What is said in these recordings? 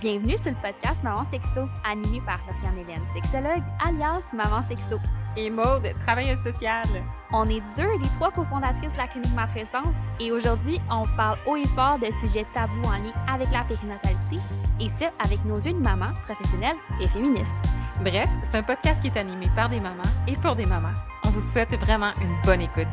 Bienvenue sur le podcast Maman Sexo, animé par Doriane Hélène, sexologue alias Maman Sexo. Et Maude, travailleuse sociale. On est deux des trois cofondatrices de la clinique Matrescence et aujourd'hui, on parle haut et fort de sujets tabous en lien avec la périnatalité et ce, avec nos yeux de maman, professionnelle et féministe. Bref, c'est un podcast qui est animé par des mamans et pour des mamans. On vous souhaite vraiment une bonne écoute.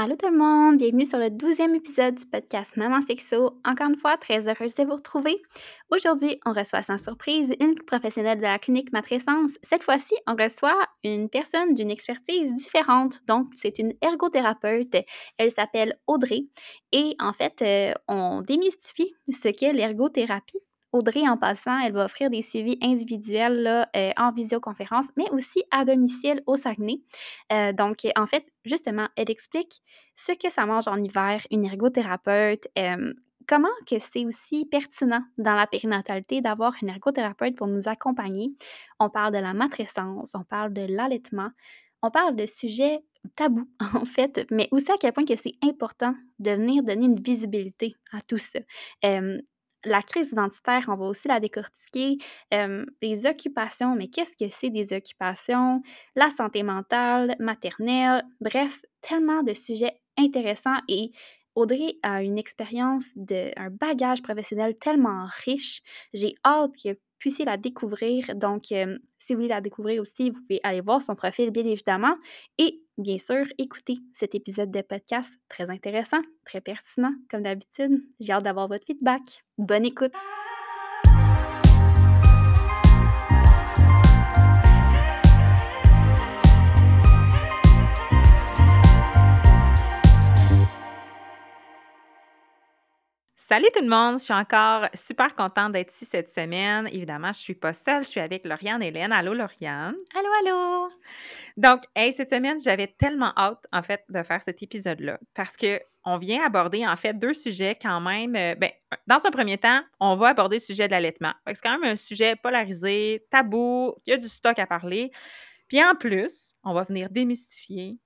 Allô tout le monde, bienvenue sur le douzième épisode du podcast Maman Sexo. Encore une fois, très heureuse de vous retrouver. Aujourd'hui, on reçoit sans surprise une professionnelle de la clinique Matrescence. Cette fois-ci, on reçoit une personne d'une expertise différente. Donc, c'est une ergothérapeute. Elle s'appelle Audrey. Et en fait, euh, on démystifie ce qu'est l'ergothérapie. Audrey, en passant, elle va offrir des suivis individuels là, euh, en visioconférence, mais aussi à domicile au Saguenay. Euh, donc, en fait, justement, elle explique ce que ça mange en hiver, une ergothérapeute, euh, comment que c'est aussi pertinent dans la périnatalité d'avoir une ergothérapeute pour nous accompagner. On parle de la matrescence, on parle de l'allaitement, on parle de sujets tabous, en fait, mais aussi à quel point que c'est important de venir donner une visibilité à tout ça la crise identitaire, on va aussi la décortiquer. les occupations, mais qu'est-ce que c'est des occupations? La santé mentale, maternelle, bref, tellement de sujets intéressants et Audrey a une expérience, de, un bagage professionnel tellement riche. J'ai hâte que puissiez la découvrir. Donc, si vous voulez la découvrir aussi, vous pouvez aller voir son profil, bien évidemment. Et bien sûr, écoutez cet épisode de podcast très intéressant, très pertinent, comme d'habitude. J'ai hâte d'avoir votre feedback. Bonne écoute! Salut tout le monde, je suis encore super contente d'être ici cette semaine. Évidemment, je suis pas seule, je suis avec Lauriane Hélène. Allô Lauriane. Allô, allô. Donc, hey, cette semaine, j'avais tellement hâte en fait de faire cet épisode-là parce que on vient aborder en fait deux sujets quand même. Euh, ben, dans un premier temps, on va aborder le sujet de l'allaitement. C'est quand même un sujet polarisé, tabou, il y a du stock à parler. Puis en plus, on va venir démystifier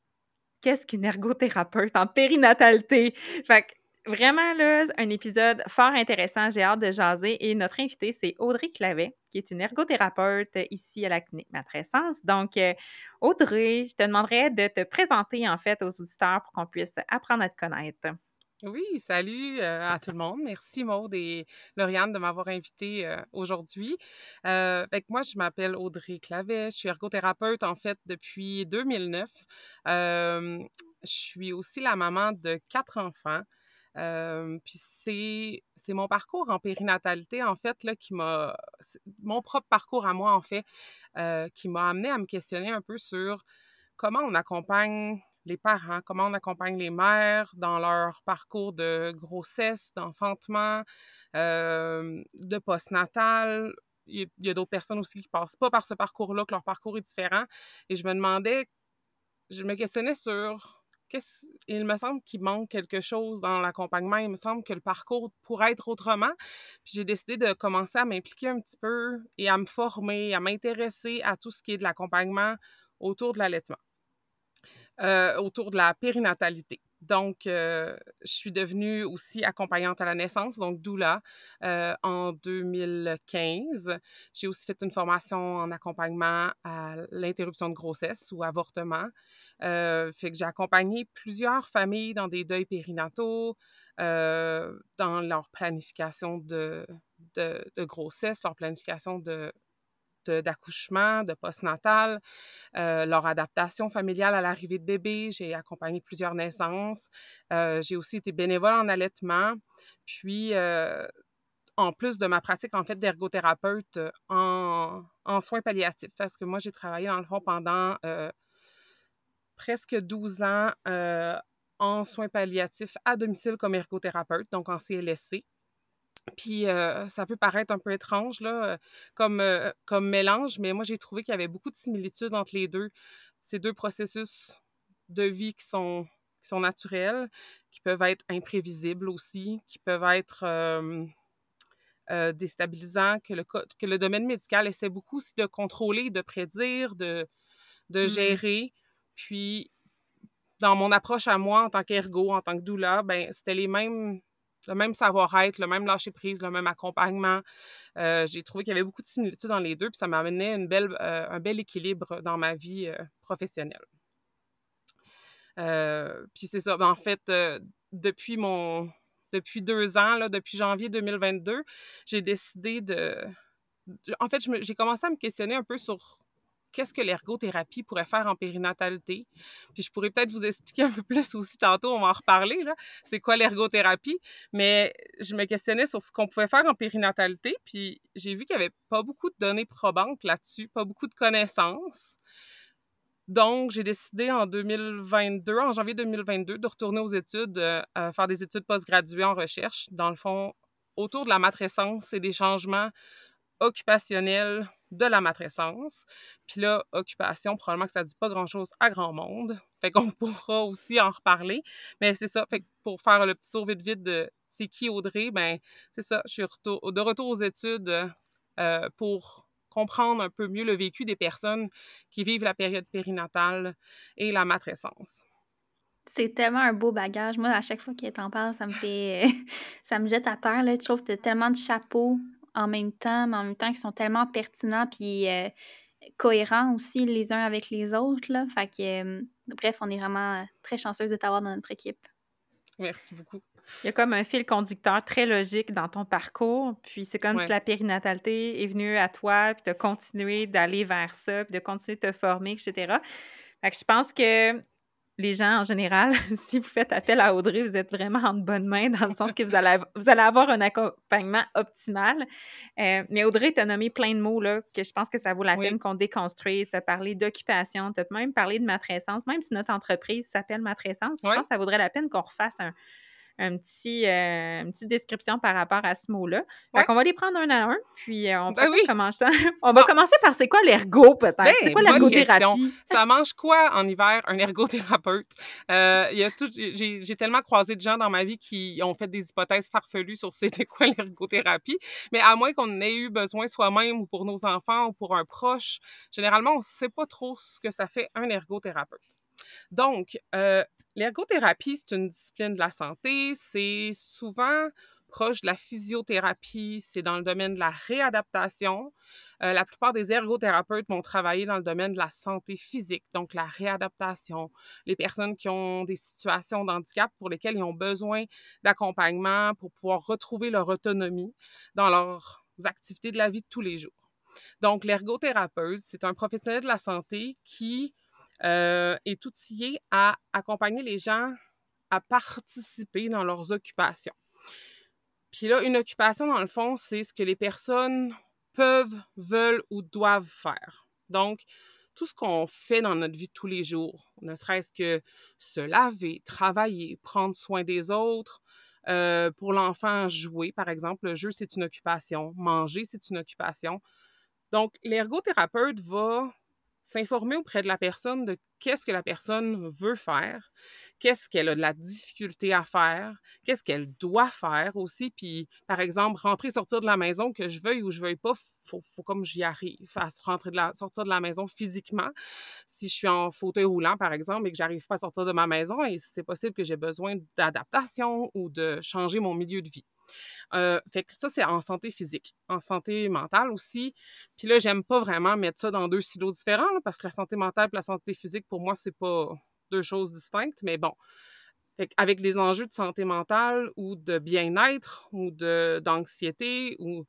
qu'est-ce qu'une ergothérapeute en périnatalité. Fait que Vraiment, là, un épisode fort intéressant. J'ai hâte de jaser. Et notre invitée, c'est Audrey Clavet, qui est une ergothérapeute ici à la clinique Matrescence. Donc, euh, Audrey, je te demanderais de te présenter, en fait, aux auditeurs pour qu'on puisse apprendre à te connaître. Oui, salut euh, à tout le monde. Merci Maude et Lauriane de m'avoir invitée euh, aujourd'hui. Euh, moi, je m'appelle Audrey Clavet. Je suis ergothérapeute en fait depuis 2009. je suis aussi la maman de quatre enfants puis c'est, mon parcours en périnatalité, en fait, là, qui m'a. Mon propre parcours à moi, en fait, qui m'a amené à me questionner un peu sur comment on accompagne les parents, comment on accompagne les mères dans leur parcours de grossesse, d'enfantement, de postnatal. Il y a d'autres personnes aussi qui passent pas par ce parcours-là, que leur parcours est différent. Et je me demandais, je me questionnais sur il me semble qu'il manque quelque chose dans l'accompagnement. Il me semble que le parcours pourrait être autrement. Puis j'ai décidé de commencer à m'impliquer un petit peu et à me former, à m'intéresser à tout ce qui est de l'accompagnement autour de l'allaitement, euh, autour de la périnatalité. Donc, euh, je suis devenue aussi accompagnante à la naissance, donc doula, euh, en 2015. J'ai aussi fait une formation en accompagnement à l'interruption de grossesse ou avortement. Euh, fait que j'ai accompagné plusieurs familles dans des deuils périnataux, dans leur planification de, de grossesse, leur planification de d'accouchement, de, postnatal, euh, leur adaptation familiale à l'arrivée de bébé. J'ai accompagné plusieurs naissances. Euh, j'ai aussi été bénévole en allaitement. Puis, euh, en plus de ma pratique en fait d'ergothérapeute en, en, soins palliatifs, parce que moi, j'ai travaillé dans le fond pendant presque 12 ans en soins palliatifs à domicile comme ergothérapeute, donc en CLSC. Puis ça peut paraître un peu étrange là, comme, comme mélange, mais moi j'ai trouvé qu'il y avait beaucoup de similitudes entre les deux. Ces deux processus de vie qui sont, qui sont naturels, qui peuvent être imprévisibles aussi, qui peuvent être déstabilisants, que le, que le domaine médical essaie beaucoup aussi de contrôler, de prédire, de, de mmh. gérer. Puis, dans mon approche à moi en tant qu'ergo, en tant que doula, ben c'était les mêmes le même savoir-être, le même lâcher-prise, le même accompagnement. Euh, j'ai trouvé qu'il y avait beaucoup de similitudes dans les deux, puis ça m'amenait euh, un bel équilibre dans ma vie euh, professionnelle. puis c'est ça, ben, en fait, depuis mon depuis deux ans, là, depuis janvier 2022, j'ai décidé de... En fait, j'ai commencé à me questionner un peu sur qu'est-ce que l'ergothérapie pourrait faire en périnatalité? Puis je pourrais peut-être vous expliquer un peu plus aussi tantôt, on va en reparler, c'est quoi l'ergothérapie? Mais je me questionnais sur ce qu'on pouvait faire en périnatalité, puis j'ai vu qu'il n'y avait pas beaucoup de données probantes là-dessus, pas beaucoup de connaissances. Donc, j'ai décidé en 2022, en janvier 2022, de retourner aux études, euh, faire des études postgraduées en recherche, dans le fond, autour de la matrescence et des changements occupationnels de la matrescence. Puis là, occupation, probablement que ça dit pas grand-chose à grand monde. Fait qu'on pourra aussi en reparler. Mais c'est ça. Fait que pour faire le petit tour vite vite de c'est qui Audrey, ben c'est ça. Je suis de retour aux études euh, pour comprendre un peu mieux le vécu des personnes qui vivent la période périnatale et la matrescence. C'est tellement un beau bagage. Moi, à chaque fois qu'elle t'en parle, ça me fait. ça me jette à terre. Là. Je trouve que tu tellement de chapeaux en même temps, mais en même temps qui sont tellement pertinents puis euh, cohérents aussi les uns avec les autres. Là. Fait que, euh, bref, on est vraiment très chanceuse de t'avoir dans notre équipe. Merci beaucoup. Il y a comme un fil conducteur très logique dans ton parcours. Puis c'est comme si la périnatalité est venue à toi, puis de continuer d'aller vers ça, puis de continuer de te former, etc. Fait que je pense que les gens en général, si vous faites appel à Audrey, vous êtes vraiment en bonne main dans le sens que vous allez, vous allez avoir un accompagnement optimal. Euh, mais Audrey, tu as nommé plein de mots là, que je pense que ça vaut la peine qu'on déconstruise. Tu as parlé d'occupation, tu as même parlé de matrescence, même si notre entreprise s'appelle matrescence, je pense que ça vaudrait la peine qu'on refasse un, un petit, euh, une petite description par rapport à ce mot-là. Ouais. on va les prendre un à un, puis euh, on, ben on va commencer par c'est quoi l'ergo, peut-être? Ben, c'est quoi l'ergothérapie? Ça mange quoi en hiver, un ergothérapeute? Euh, j'ai tellement croisé de gens dans ma vie qui ont fait des hypothèses farfelues sur c'était quoi l'ergothérapie, mais à moins qu'on ait eu besoin soi-même ou pour nos enfants ou pour un proche, généralement, on ne sait pas trop ce que ça fait un ergothérapeute. Donc, euh, L'ergothérapie, c'est une discipline de la santé. C'est souvent proche de la physiothérapie. C'est dans le domaine de la réadaptation. Euh, la plupart des ergothérapeutes vont travailler dans le domaine de la santé physique, donc la réadaptation. Les personnes qui ont des situations d'handicap pour lesquelles ils ont besoin d'accompagnement pour pouvoir retrouver leur autonomie dans leurs activités de la vie de tous les jours. Donc, l'ergothérapeute, c'est un professionnel de la santé qui euh, est outillé à accompagner les gens à participer dans leurs occupations. Puis là, une occupation, dans le fond, c'est ce que les personnes peuvent, veulent ou doivent faire. Donc, tout ce qu'on fait dans notre vie tous les jours, ne serait-ce que se laver, travailler, prendre soin des autres, euh, pour l'enfant, jouer, par exemple, le jeu, c'est une occupation, manger, c'est une occupation. Donc, l'ergothérapeute va s'informer auprès de la personne de qu'est-ce que la personne veut faire, qu'est-ce qu'elle a de la difficulté à faire, qu'est-ce qu'elle doit faire aussi. Puis, par exemple, rentrer, sortir de la maison, que je veuille ou je veuille pas, faut, faut comme j'y arrive à rentrer de la, sortir de la maison physiquement. Si je suis en fauteuil roulant, par exemple, et que j'arrive pas à sortir de ma maison, et c'est possible que j'ai besoin d'adaptation ou de changer mon milieu de vie. Euh, fait que ça, c'est en santé physique. En santé mentale aussi. Puis là, j'aime pas vraiment mettre ça dans deux silos différents, parce que la santé mentale et la santé physique, pour moi, c'est pas deux choses distinctes, mais bon. Fait avec des enjeux de santé mentale ou de bien-être ou d'anxiété ou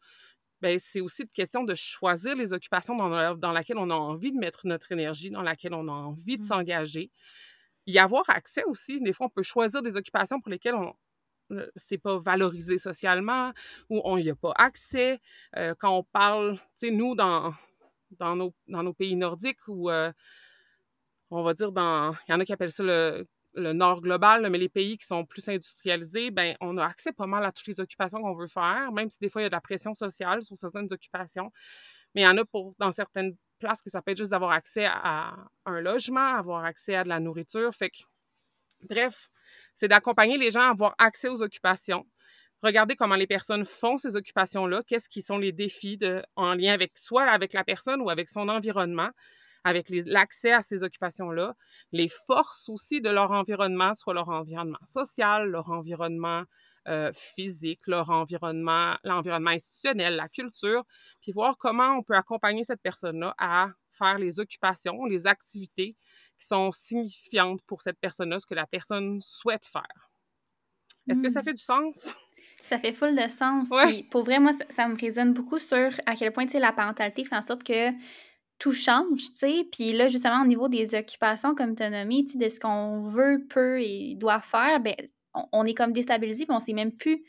ben, c'est aussi une question de choisir les occupations dans, dans lesquelles on a envie de mettre notre énergie, dans laquelle on a envie de mmh. s'engager. Y avoir accès aussi. Des fois, on peut choisir des occupations pour lesquelles on, c'est pas valorisé socialement ou on n'y a pas accès. Euh, quand on parle, tu sais, nous, dans, dans, nos, dans nos pays nordiques ou euh, on va dire dans, il y en a qui appellent ça le, le nord global, mais les pays qui sont plus industrialisés, ben on a accès pas mal à toutes les occupations qu'on veut faire, même si des fois il y a de la pression sociale sur certaines occupations. Mais il y en a pour, dans certaines places que ça peut être juste d'avoir accès à un logement, avoir accès à de la nourriture. Fait que, bref, c'est d'accompagner les gens à avoir accès aux occupations, regarder comment les personnes font ces occupations-là, qu'est-ce qui sont les défis en lien avec soit avec la personne ou avec son environnement, avec l'accès à ces occupations-là, les forces aussi de leur environnement, soit leur environnement social, leur environnement euh, physique, leur environnement, l'environnement institutionnel, la culture, puis voir comment on peut accompagner cette personne-là à faire les occupations, les activités qui sont signifiantes pour cette personne-là, ce que la personne souhaite faire. Est-ce que ça Mmh. fait du sens? Ça fait full de sens. Ouais. Puis pour vrai, moi, ça, ça me résonne beaucoup sur à quel point, la parentalité fait en sorte que tout change, tu sais. Puis là, justement, au niveau des occupations, comme tu as nommé, de ce qu'on veut, peut et doit faire, ben, on, on est comme déstabilisé, puis on sait même plus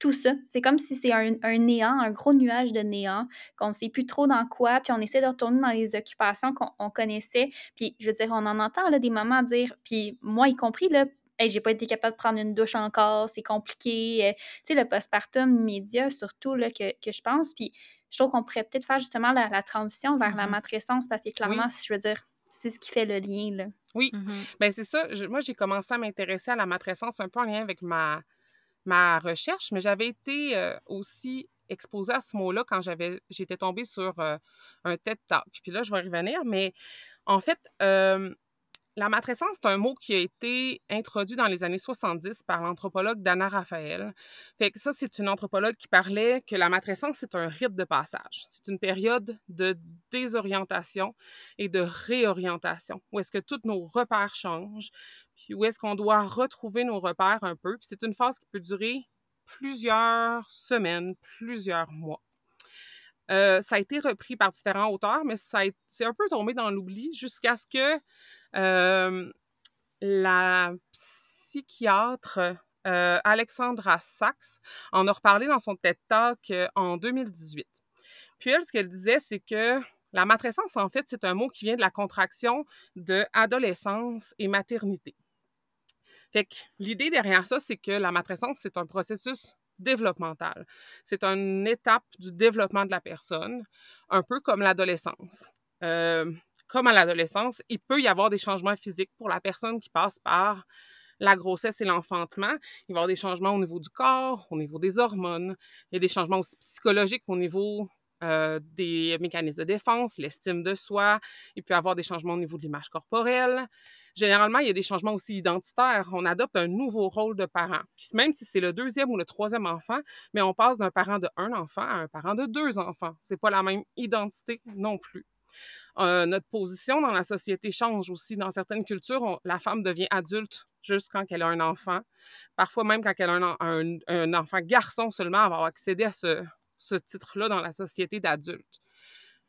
tout ça. C'est comme si c'est un, un néant, un gros nuage de néant, qu'on ne sait plus trop dans quoi, puis on essaie de retourner dans les occupations qu'on on connaissait. Puis, je veux dire, on en entend là, des mamans dire, puis moi y compris, là, Hey, j'ai pas été capable de prendre une douche encore, c'est compliqué. Euh, tu sais, le postpartum immédiat, surtout, là, que, que je pense. Puis je trouve qu'on pourrait peut-être faire justement la, la transition vers la Mhm. matrescence parce que clairement, Oui. je veux dire, c'est ce qui fait le lien, là. Oui, Mhm. ben c'est ça. Je- moi, j'ai commencé à m'intéresser à la matrescence un peu en lien avec ma, ma recherche, mais j'avais été euh, aussi exposée à ce mot-là quand j'avais j'étais tombée sur euh, un TED Talk. Puis là, je vais revenir, mais en fait, euh, la matrescence, c'est un mot qui a été introduit dans les années 70 par l'anthropologue Dana Raphael. Fait que ça, c'est une anthropologue qui parlait que la matrescence, c'est un rite de passage. C'est une période de désorientation et de réorientation, où est-ce que tous nos repères changent, puis où est-ce qu'on doit retrouver nos repères un peu. C'est une phase qui peut durer plusieurs semaines, plusieurs mois. Euh, ça a été repris par différents auteurs, mais c'est un peu tombé dans l'oubli jusqu'à ce que la psychiatre euh, Alexandra Sachs en a reparlé dans son TED Talk euh, en 2018. Puis elle, ce qu'elle disait, c'est que la matrescence, en fait, c'est un mot qui vient de la contraction de adolescence et maternité. Fait l'idée derrière ça, c'est que la matrescence, c'est un processus développemental. C'est une étape du développement de la personne, un peu comme l'adolescence. Euh, comme à l'adolescence, il peut y avoir des changements physiques pour la personne qui passe par la grossesse et l'enfantement. Il va y avoir des changements au niveau du corps, au niveau des hormones. Il y a des changements aussi psychologiques au niveau euh, des mécanismes de défense, l'estime de soi. Il peut y avoir des changements au niveau de l'image corporelle. Généralement, il y a des changements aussi identitaires. On adopte un nouveau rôle de parent. Même si c'est le deuxième ou le troisième enfant, mais on passe d'un parent de un enfant à un parent de deux enfants. C'est pas la même identité non plus. Euh, notre position dans la société change aussi. Dans certaines cultures, la femme devient adulte juste quand elle a un enfant. Parfois même quand elle a un, enfant garçon seulement, elle va accéder à ce, titre-là dans la société d'adulte.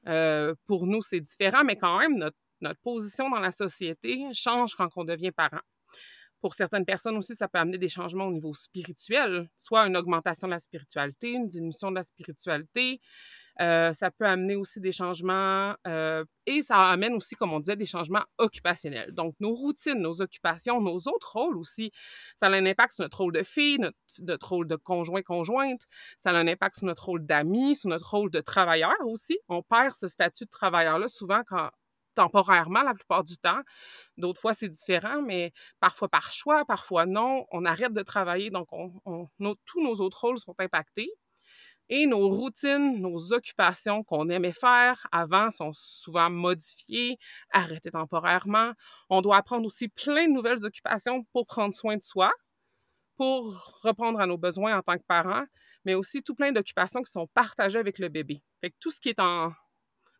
Euh, pour nous, c'est différent, mais quand même, notre position dans la société change quand on devient parent. Pour certaines personnes aussi, ça peut amener des changements au niveau spirituel, soit une augmentation de la spiritualité, une diminution de la spiritualité. Euh, ça peut amener aussi des changements euh, et ça amène aussi, comme on disait, des changements occupationnels. Donc, nos routines, nos occupations, nos autres rôles aussi, ça a un impact sur notre rôle de fille, notre, rôle de conjoint-conjointe, ça a un impact sur notre rôle d'ami, sur notre rôle de travailleur aussi. On perd ce statut de travailleur-là souvent quand temporairement la plupart du temps. D'autres fois, c'est différent, mais parfois par choix, parfois non. On arrête de travailler, donc tous nos autres rôles sont impactés. Et nos routines, nos occupations qu'on aimait faire avant sont souvent modifiées, arrêtées temporairement. On doit apprendre aussi plein de nouvelles occupations pour prendre soin de soi, pour répondre à nos besoins en tant que parents, mais aussi tout plein d'occupations qui sont partagées avec le bébé. Fait tout ce qui est en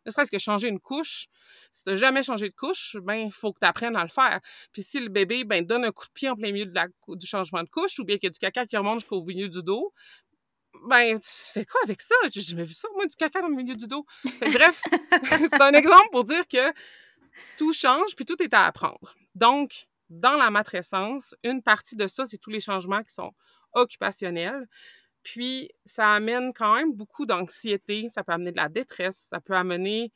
ne serait-ce que changer une couche. Si tu jamais changé de couche, ben il faut que tu apprennes à le faire. Puis si le bébé ben, donne un coup de pied en plein milieu de la, du changement de couche, ou bien qu'il y a du caca qui remonte jusqu'au milieu du dos, ben tu fais quoi avec ça? J'ai jamais vu ça, moi, du caca dans le milieu du dos. Bref, c'est un exemple pour dire que tout change, puis tout est à apprendre. Donc, dans la matrescence, une partie de ça, c'est tous les changements qui sont occupationnels. Puis, ça amène quand même beaucoup d'anxiété, ça peut amener de la détresse, ça peut amener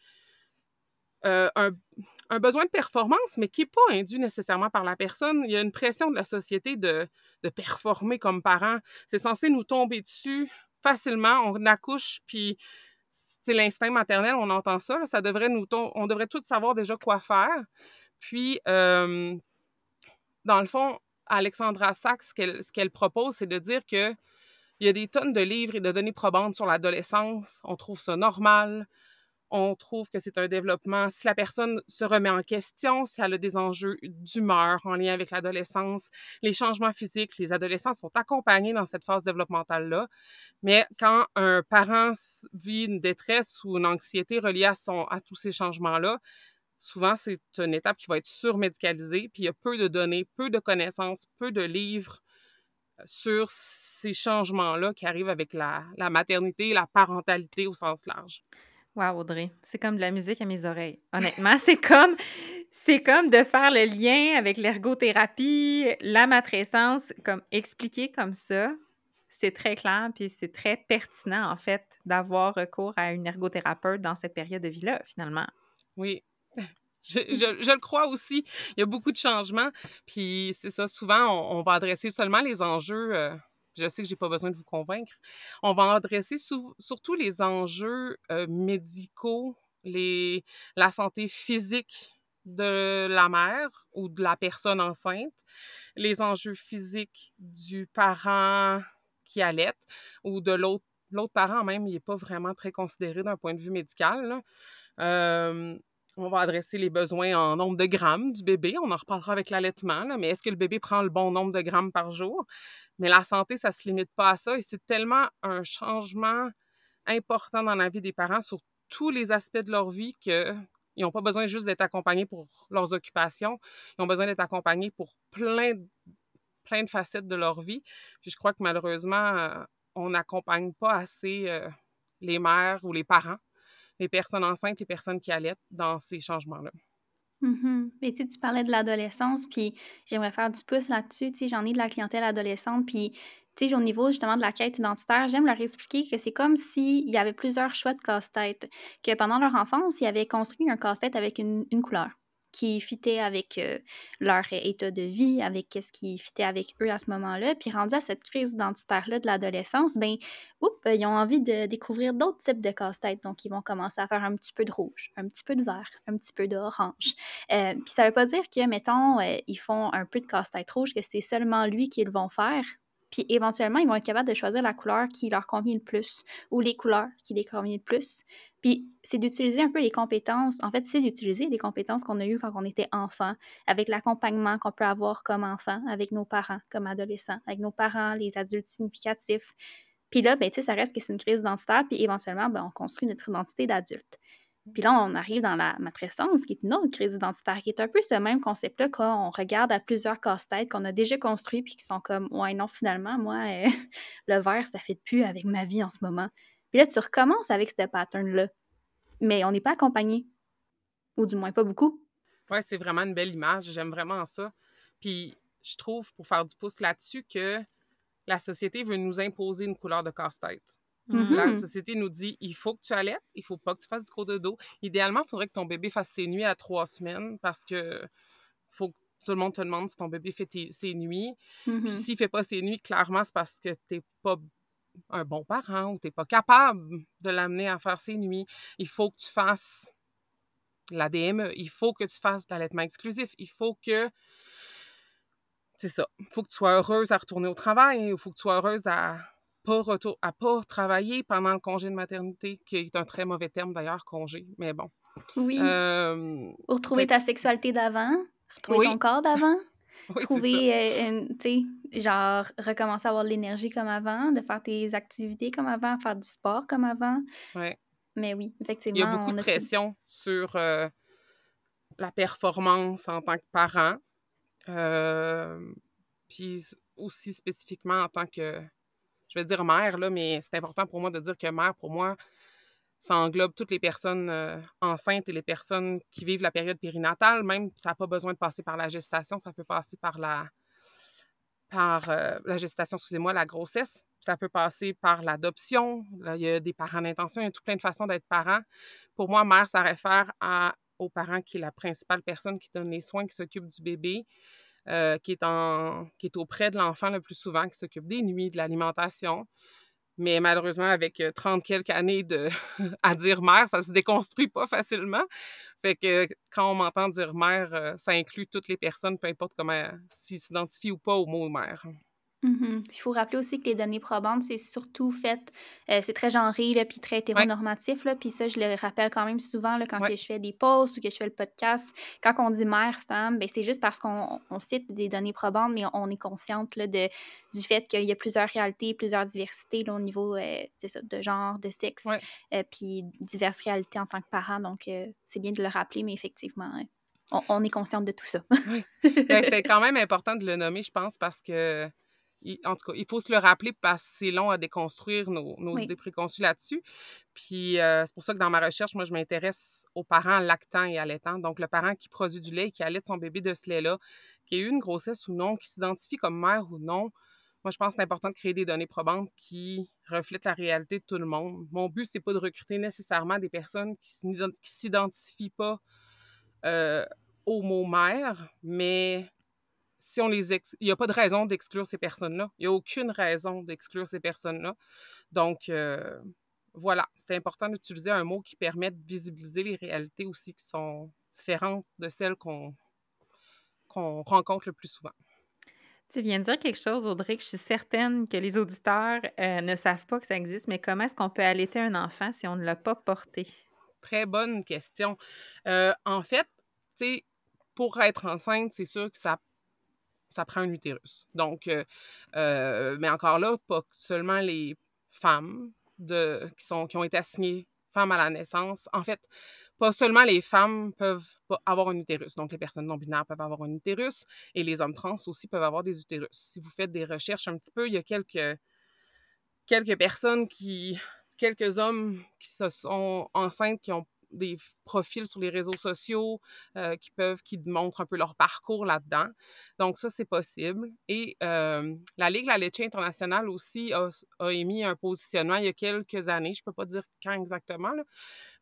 euh, un, besoin de performance, mais qui n'est pas induit nécessairement par la personne. Il y a une pression de la société de, de performer comme parent. C'est censé nous tomber dessus facilement. On accouche, puis c'est l'instinct maternel, on entend ça. Ça devrait nous on devrait tous savoir déjà quoi faire. Puis, euh, dans le fond, Alexandra Sachs, ce qu'elle, qu'elle propose, c'est de dire que il y a des tonnes de livres et de données probantes sur l'adolescence. On trouve ça normal. On trouve que c'est un développement, si la personne se remet en question, si elle a des enjeux d'humeur en lien avec l'adolescence, les changements physiques, les adolescents sont accompagnés dans cette phase développementale-là. Mais quand un parent vit une détresse ou une anxiété reliée à, son, à tous ces changements-là, souvent, c'est une étape qui va être surmédicalisée, puis il y a peu de données, peu de connaissances, peu de livres sur ces changements-là qui arrivent avec la, la maternité, la parentalité au sens large. Wow, Audrey, c'est comme de la musique à mes oreilles. Honnêtement, c'est comme c'est comme de faire le lien avec l'ergothérapie, la matrescence, comme expliquer comme ça. C'est très clair, puis c'est très pertinent, en fait, d'avoir recours à une ergothérapeute dans cette période de vie-là, finalement. Oui, je, le crois aussi. Il y a beaucoup de changements. Puis c'est ça, souvent, on, va adresser seulement les enjeux euh, je sais que j'ai pas besoin de vous convaincre. On va adresser surtout les enjeux euh, médicaux, la santé physique de la mère ou de la personne enceinte, les enjeux physiques du parent qui allait ou de l'autre l'autre parent même, il n'est pas vraiment très considéré d'un point de vue médical. Euh, on va adresser les besoins en nombre de grammes du bébé. On en reparlera avec l'allaitement, mais est-ce que le bébé prend le bon nombre de grammes par jour? Mais la santé, ça ne se limite pas à ça et c'est tellement un changement important dans la vie des parents sur tous les aspects de leur vie qu'ils n'ont pas besoin juste d'être accompagnés pour leurs occupations, ils ont besoin d'être accompagnés pour plein, plein de facettes de leur vie. Puis je crois que malheureusement, euh, on n'accompagne pas assez euh, les mères ou les parents, les personnes enceintes, les personnes qui allaitent dans ces changements-là. Mmh Mais tu tu parlais de l'adolescence, puis j'aimerais faire du pouce là-dessus. J'en ai de la clientèle adolescente, puis au niveau justement de la quête identitaire, j'aime leur expliquer que c'est comme s'il y avait plusieurs choix de casse-tête, que pendant leur enfance, ils avaient construit un casse-tête avec une, une couleur qui fitait avec leur état de vie, avec ce qui fitait avec eux à ce moment-là. Puis rendu à cette crise identitaire-là de l'adolescence, ben, oups, ils ont envie de découvrir d'autres types de casse-tête. Donc, ils vont commencer à faire un petit peu de rouge, un petit peu de vert, un petit peu d'orange. Euh, puis ça veut pas dire que, mettons, ils font un peu de casse-tête rouge, que c'est seulement lui qu'ils vont faire. Puis éventuellement, ils vont être capables de choisir la couleur qui leur convient le plus ou les couleurs qui les conviennent le plus. Puis c'est d'utiliser un peu les compétences. En fait, c'est d'utiliser les compétences qu'on a eues quand on était enfant, avec l'accompagnement qu'on peut avoir comme enfant, avec nos parents, comme adolescents, avec nos parents, les adultes significatifs. Puis là, ben, ça reste que c'est une crise identitaire, puis éventuellement, ben, on construit notre identité d'adulte. Puis là, on arrive dans la matrescence, qui est une autre crise identitaire, qui est un peu ce même concept-là quand on regarde à plusieurs casse-têtes qu'on a déjà construits, puis qui sont comme, ouais, non, finalement, moi, euh, le verre, ça fait plus avec ma vie en ce moment. Puis là, tu recommences avec ce pattern-là. Mais on n'est pas accompagné. Ou du moins pas beaucoup. Ouais, c'est vraiment une belle image. J'aime vraiment ça. Puis je trouve, pour faire du pouce là-dessus, que la société veut nous imposer une couleur de casse-tête. La mm-hmm. société nous dit il faut que tu allaites, il faut pas que tu fasses du cours de dos. Idéalement, il faudrait que ton bébé fasse ses nuits à trois semaines parce que faut que tout le monde te demande si ton bébé fait ses nuits. Puis mm-hmm. s'il fait pas ses nuits, clairement, c'est parce que tu n'es pas un bon parent ou tu n'es pas capable de l'amener à faire ses nuits. Il faut que tu fasses la DME, il faut que tu fasses l'allaitement exclusif, il faut que c'est ça. Il faut que tu sois heureuse à retourner au travail, il faut que tu sois heureuse à pas retour, à pas travailler pendant le congé de maternité, qui est un très mauvais terme d'ailleurs, congé, mais bon. Oui. Euh, retrouver ta sexualité d'avant, retrouver ton corps d'avant. trouver, euh, tu sais, genre, recommencer à avoir de l'énergie comme avant, de faire tes activités comme avant, faire du sport comme avant. Oui. Mais oui, effectivement. Il y a beaucoup de pression sur euh, la performance en tant que parent. Euh, puis aussi spécifiquement en tant que, je vais dire mère, mais c'est important pour moi de dire que mère, pour moi, ça englobe toutes les personnes euh, enceintes et les personnes qui vivent la période périnatale. Même, ça n'a pas besoin de passer par la gestation, ça peut passer par la, par euh, la gestation, excusez-moi, la grossesse. Ça peut passer par l'adoption. Il y a des parents d'intention, il y a tout plein de façons d'être parent. Pour moi, mère, ça réfère à, aux parents qui est la principale personne qui donne les soins, qui s'occupe du bébé, euh, qui, est en, qui est auprès de l'enfant le plus souvent, qui s'occupe des nuits, de l'alimentation. Mais malheureusement, avec 30 quelques années de à dire mère, ça se déconstruit pas facilement. Fait que quand on m'entend dire mère, ça inclut toutes les personnes, peu importe comment s'ils s'identifient ou pas au mot mère. Mhm. Il faut rappeler aussi que les données probantes, c'est surtout fait, euh, c'est très genré, là, puis très hétéronormatif, là, puis ça, je le rappelle quand même souvent, là, quand que je fais des posts ou que je fais le podcast. Quand on dit mère, femme, ben, c'est juste parce qu'on cite des données probantes, mais on est consciente là, de, du fait qu'il y a plusieurs réalités, plusieurs diversités là, au niveau euh, ça, de genre, de sexe, euh, puis diverses réalités en tant que parent. Donc, c'est bien de le rappeler, mais effectivement, on, est consciente de tout ça. oui. Ben, c'est quand même important de le nommer, je pense, parce que en tout cas, il faut se le rappeler parce que c'est long à déconstruire nos, idées préconçues là-dessus. Puis euh, c'est pour ça que dans ma recherche, moi, je m'intéresse aux parents lactants et allaitants. Donc, le parent qui produit du lait et qui allaite son bébé de ce lait-là, qui a eu une grossesse ou non, qui s'identifie comme mère ou non. Moi, je pense que c'est important de créer des données probantes qui reflètent la réalité de tout le monde. Mon but, c'est pas de recruter nécessairement des personnes qui ne s'identifient pas euh, au mot mère, mais si on les il n'y a pas de raison d'exclure ces personnes-là. Il n'y a aucune raison d'exclure ces personnes-là. Donc, euh, voilà, c'est important d'utiliser un mot qui permet de visibiliser les réalités aussi qui sont différentes de celles qu'on rencontre le plus souvent. Tu viens de dire quelque chose, Audrey, que je suis certaine que les auditeurs euh, ne savent pas que ça existe, mais comment est-ce qu'on peut allaiter un enfant si on ne l'a pas porté? Très bonne question. Euh, en fait, tu sais, pour être enceinte, c'est sûr que ça ça prend un utérus. Donc, euh, euh, mais encore là, pas seulement les femmes de, qui, sont, qui ont été assignées femmes à la naissance. En fait, pas seulement les femmes peuvent avoir un utérus. Donc, les personnes non-binaires peuvent avoir un utérus et les hommes trans aussi peuvent avoir des utérus. Si vous faites des recherches un petit peu, il y a quelques, quelques personnes qui, quelques hommes qui se sont enceintes, qui ont des profils sur les réseaux sociaux euh, qui peuvent, qui montrent un peu leur parcours là-dedans. Donc, ça, c'est possible. Et euh, la Ligue La Leche internationale aussi a, émis un positionnement il y a quelques années, je ne peux pas dire quand exactement,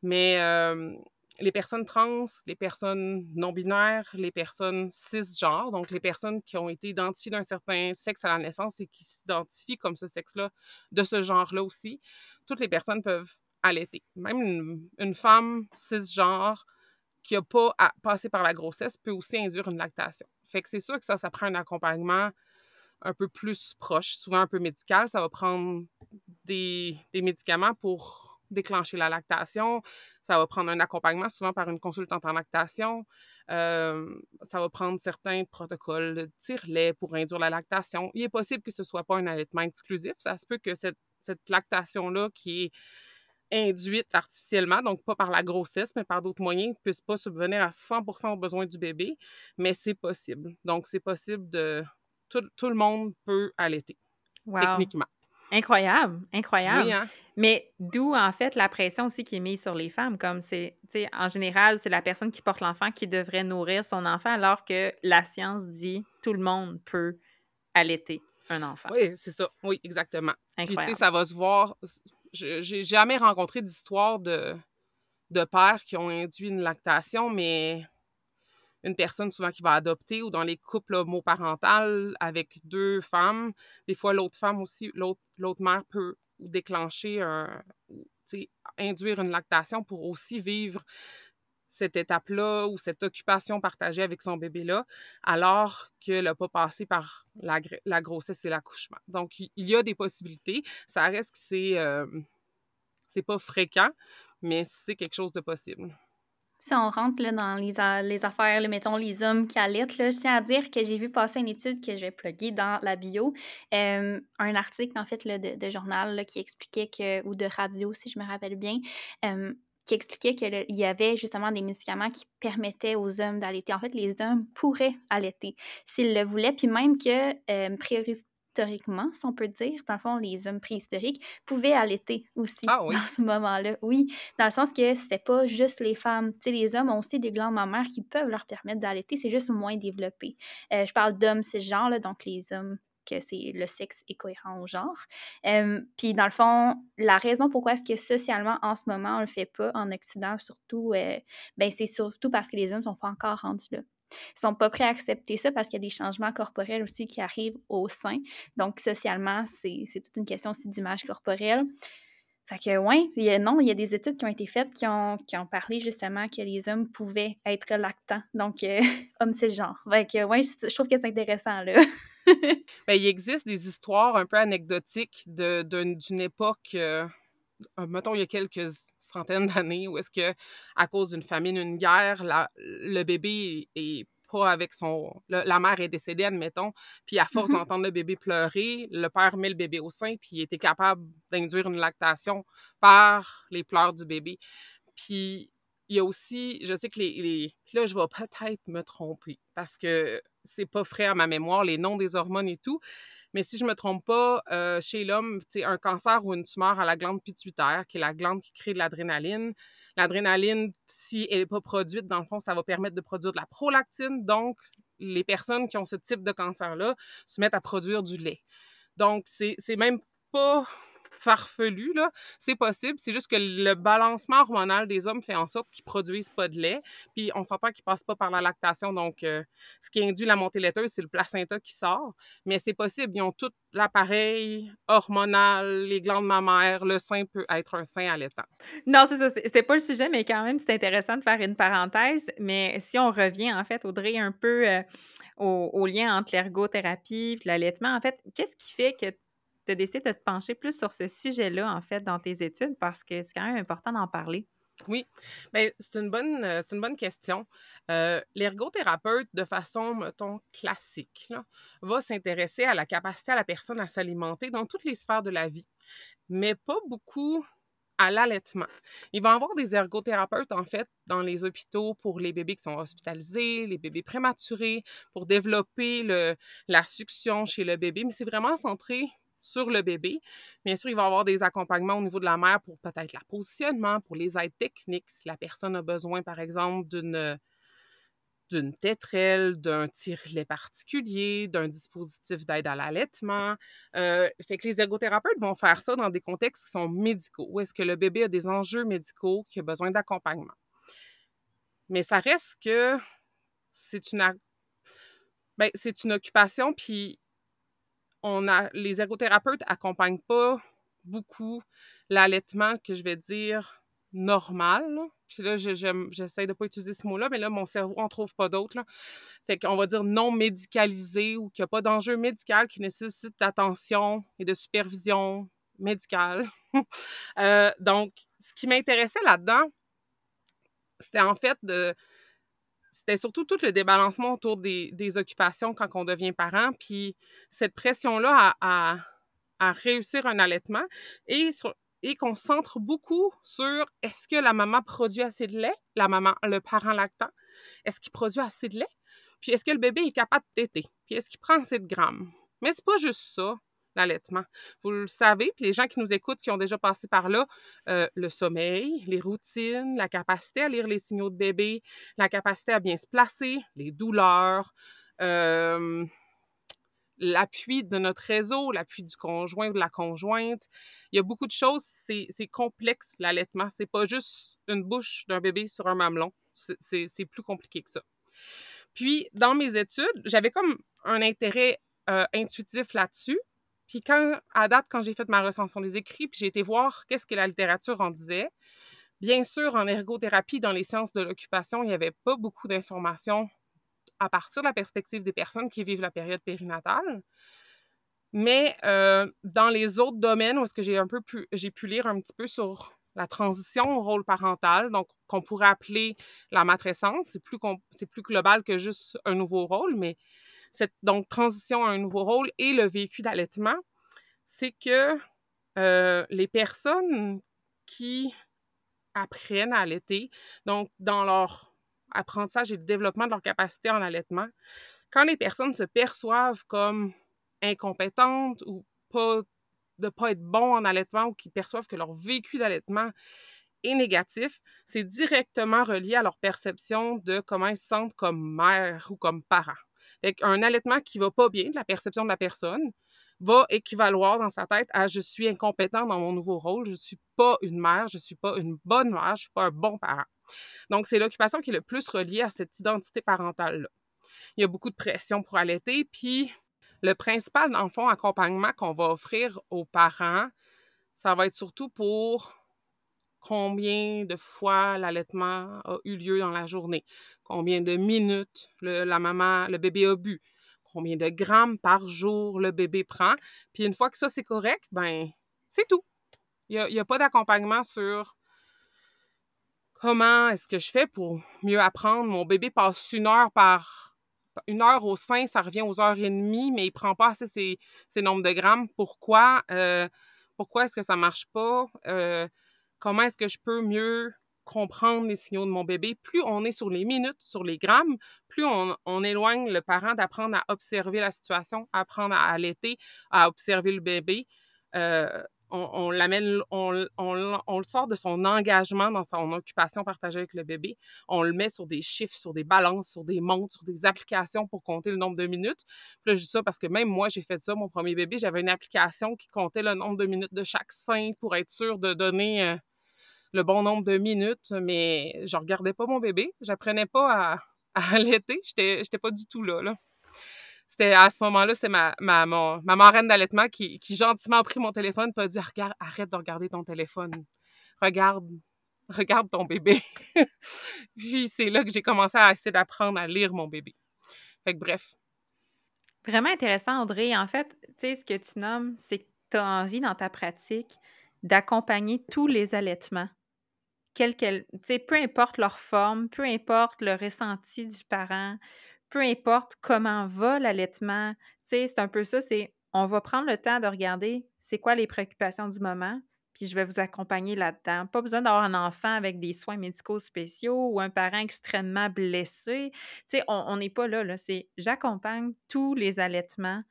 mais euh, les personnes trans, les personnes non-binaires, les personnes cisgenres, donc les personnes qui ont été identifiées d'un certain sexe à la naissance et qui s'identifient comme ce sexe-là, de ce genre-là aussi, toutes les personnes peuvent allaiter. Même une, femme cisgenre qui n'a pas passé par la grossesse peut aussi induire une lactation. Fait que c'est sûr que ça, ça prend un accompagnement un peu plus proche, souvent un peu médical. Ça va prendre des, médicaments pour déclencher la lactation. Ça va prendre un accompagnement, souvent par une consultante en lactation. Euh, ça va prendre certains protocoles de tire-lait pour induire la lactation. Il est possible que ce ne soit pas un allaitement exclusif. Ça se peut que cette, cette lactation-là, qui est induite artificiellement, donc pas par la grossesse, mais par d'autres moyens, ne puisse pas subvenir à 100 aux besoins du bébé, mais c'est possible. Donc, c'est possible de... Tout, le monde peut allaiter, techniquement. Incroyable, incroyable. Hein? Mais d'où, en fait, la pression aussi qui est mise sur les femmes, comme c'est, tu sais, en général, c'est la personne qui porte l'enfant qui devrait nourrir son enfant, alors que la science dit tout le monde peut allaiter un enfant. Oui, c'est ça. Oui, exactement. Puis, tu sais, ça va se voir j'ai jamais rencontré d'histoire de, de pères qui ont induit une lactation, mais une personne souvent qui va adopter ou dans les couples homoparentaux avec deux femmes, des fois l'autre femme aussi, l'autre mère peut déclencher un, induire une lactation pour aussi vivre cette étape-là ou cette occupation partagée avec son bébé-là, alors qu'elle n'a pas passé par la, la grossesse et l'accouchement. Donc, il y a des possibilités. Ça reste que c'est, euh, pas fréquent, mais c'est quelque chose de possible. Si on rentre là, dans les, affaires, mettons les hommes qui allaitent, là, je tiens à dire que j'ai vu passer une étude que j'ai pluguée dans la bio, euh, un article en fait de, journal qui expliquait que, ou de radio si je me rappelle bien, euh, qui expliquait qu'il y avait justement des médicaments qui permettaient aux hommes d'allaiter. En fait, les hommes pourraient allaiter s'ils le voulaient, puis même que euh, préhistoriquement, si on peut dire, dans le fond, les hommes préhistoriques pouvaient allaiter aussi ah dans ce moment-là. Oui, dans le sens que c'était pas juste les femmes. Tu sais, les hommes ont aussi des glandes mammaires qui peuvent leur permettre d'allaiter, c'est juste moins développé. Euh, je parle d'hommes cisgenres, donc les hommes que c'est le sexe est cohérent au genre. puis dans le fond, la raison pourquoi est-ce que socialement en ce moment on le fait pas en Occident surtout, euh, ben c'est surtout parce que les hommes sont pas encore rendus là. Ils sont pas prêts à accepter ça parce qu'il y a des changements corporels aussi qui arrivent au sein. Donc socialement, c'est toute une question aussi d'image corporelle. Fait que, oui, il y a, non, il y a des études qui ont été faites qui ont, qui ont parlé justement que les hommes pouvaient être lactants. Donc, euh, homme, c'est le genre. Fait que, ouais, je, trouve que c'est intéressant, là. ben, il existe des histoires un peu anecdotiques d'une époque, euh, mettons, il y a quelques centaines d'années, où est-ce que, à cause d'une famine, une guerre, la, le bébé est pas avec son... la mère est décédée, admettons, puis à force d'entendre le bébé pleurer, le père met le bébé au sein, puis il était capable d'induire une lactation par les pleurs du bébé. Puis il y a aussi, je sais que les, là, je vais peut-être me tromper parce que c'est pas frais à ma mémoire, les noms des hormones et tout. Mais si je me trompe pas, euh, chez l'homme, un cancer ou une tumeur à la glande pituitaire, qui est la glande qui crée de l'adrénaline. L'adrénaline, si elle n'est pas produite, dans le fond, ça va permettre de produire de la prolactine. Donc, les personnes qui ont ce type de cancer-là se mettent à produire du lait. Donc, c'est même pas farfelu, là. C'est possible. C'est juste que le balancement hormonal des hommes fait en sorte qu'ils produisent pas de lait. Puis on s'entend qu'ils passent pas par la lactation. Donc, euh, ce qui induit la montée laiteuse, c'est le placenta qui sort. Mais c'est possible. Ils ont tout l'appareil hormonal, les glandes mammaires. Le sein peut être un sein allaitant. Non, c'est ça. C'était pas le sujet, mais quand même, c'est intéressant de faire une parenthèse. Mais si on revient, en fait, Audrey, un peu euh, au, au, lien entre l'ergothérapie et l'allaitement, en fait, qu'est-ce qui fait que tu as décidé de te pencher plus sur ce sujet-là, en fait, dans tes études, parce que c'est quand même important d'en parler. Oui, mais ben, c'est une bonne, euh, une bonne question. Euh, l'ergothérapeute, de façon, mettons, classique, va s'intéresser à la capacité à la personne à s'alimenter dans toutes les sphères de la vie, mais pas beaucoup à l'allaitement. Il va y avoir des ergothérapeutes, en fait, dans les hôpitaux pour les bébés qui sont hospitalisés, les bébés prématurés, pour développer le, la succion chez le bébé, mais c'est vraiment centré sur le bébé. Bien sûr, il va y avoir des accompagnements au niveau de la mère pour peut-être le positionnement, pour les aides techniques, si la personne a besoin, par exemple, d'une d'une tétrelle, d'un tire-lait particulier, d'un dispositif d'aide à l'allaitement. Euh, que les ergothérapeutes vont faire ça dans des contextes qui sont médicaux, où est-ce que le bébé a des enjeux médicaux, qui a besoin d'accompagnement. Mais ça reste que c'est une, ben, c'est une occupation, puis on a, les ergothérapeutes accompagnent pas beaucoup l'allaitement que je vais dire normal. Puis là, j'essaie de pas utiliser ce mot-là, mais là, mon cerveau en trouve pas d'autres. Fait qu'on va dire non médicalisé ou qu'il n'y a pas d'enjeu médical qui nécessite d'attention et de supervision médicale. Euh, donc, ce qui m'intéressait là-dedans, c'était en fait de c'était surtout tout le débalancement autour des, occupations quand on devient parent, puis cette pression-là à, réussir un allaitement et, et qu'on centre beaucoup sur est-ce que la maman produit assez de lait, la maman, le parent lactant, est-ce qu'il produit assez de lait, puis est-ce que le bébé est capable de téter, puis est-ce qu'il prend assez de grammes. Mais c'est pas juste ça l'allaitement. Vous le savez, puis les gens qui nous écoutent, qui ont déjà passé par là, euh, le sommeil, les routines, la capacité à lire les signaux de bébé, la capacité à bien se placer, les douleurs, euh, l'appui de notre réseau, l'appui du conjoint ou de la conjointe. Il y a beaucoup de choses. C'est complexe, l'allaitement. C'est pas juste une bouche d'un bébé sur un mamelon. C'est plus compliqué que ça. Puis, dans mes études, j'avais comme un intérêt euh, intuitif là-dessus. Puis à date, quand j'ai fait ma recension des écrits, puis j'ai été voir qu'est-ce que la littérature en disait, bien sûr, en ergothérapie, dans les sciences de l'occupation, il n'y avait pas beaucoup d'informations à partir de la perspective des personnes qui vivent la période périnatale. Mais euh, dans les autres domaines où est-ce que j'ai un peu pu, j'ai pu lire un petit peu sur la transition au rôle parental, donc qu'on pourrait appeler la matrescence, c'est plus, c'est plus global que juste un nouveau rôle, mais cette donc, transition à un nouveau rôle et le vécu d'allaitement, c'est que euh, les personnes qui apprennent à allaiter, donc dans leur apprentissage et le développement de leur capacité en allaitement, quand les personnes se perçoivent comme incompétentes ou pas de pas être bons en allaitement ou qui perçoivent que leur vécu d'allaitement est négatif, c'est directement relié à leur perception de comment ils se sentent comme mère ou comme parent un allaitement qui va pas bien, de la perception de la personne, va équivaloir dans sa tête à je suis incompétent dans mon nouveau rôle, je suis pas une mère, je suis pas une bonne mère, je suis pas un bon parent. Donc, c'est l'occupation qui est le plus reliée à cette identité parentale-là. Il y a beaucoup de pression pour allaiter, puis le principal, dans le fond, accompagnement qu'on va offrir aux parents, ça va être surtout pour combien de fois l'allaitement a eu lieu dans la journée, combien de minutes le, la maman, le bébé a bu, combien de grammes par jour le bébé prend? Puis une fois que ça, c'est correct, ben c'est tout. Il n'y a, pas d'accompagnement sur comment est-ce que je fais pour mieux apprendre. Mon bébé passe une heure par une heure au sein, ça revient aux heures et demie, mais il prend pas assez ces nombres de grammes. Pourquoi? Euh, pourquoi est-ce que ça marche pas? Euh, comment est-ce que je peux mieux comprendre les signaux de mon bébé? Plus on est sur les minutes, sur les grammes, plus on, éloigne le parent d'apprendre à observer la situation, apprendre à allaiter, à observer le bébé. Euh, on, l'amène, on, le sort de son engagement dans son occupation partagée avec le bébé. On le met sur des chiffres, sur des balances, sur des montres, sur des applications pour compter le nombre de minutes. Puis là, je dis ça parce que même moi, j'ai fait ça, mon premier bébé, j'avais une application qui comptait le nombre de minutes de chaque sein pour être sûr de donner euh, le bon nombre de minutes, mais je regardais pas mon bébé. J'apprenais pas à, à allaiter. J'étais, j'étais pas du tout là, là c'était à ce moment-là, c'était ma, ma, ma marraine d'allaitement qui, qui gentiment a pris mon téléphone et a dit Regarde, arrête de regarder ton téléphone. Regarde, regarde ton bébé. Puis c'est là que j'ai commencé à essayer d'apprendre à lire mon bébé. Fait que bref. Vraiment intéressant, Audrey. En fait, tu sais, ce que tu nommes, c'est que tu as envie dans ta pratique d'accompagner tous les allaitements. Peu importe leur forme, peu importe le ressenti du parent, peu importe comment va l'allaitement, c'est un peu ça, c'est on va prendre le temps de regarder c'est quoi les préoccupations du moment, puis je vais vous accompagner là-dedans. Pas besoin d'avoir un enfant avec des soins médicaux spéciaux ou un parent extrêmement blessé. On n'est pas là, là. C'est j'accompagne tous les allaitements,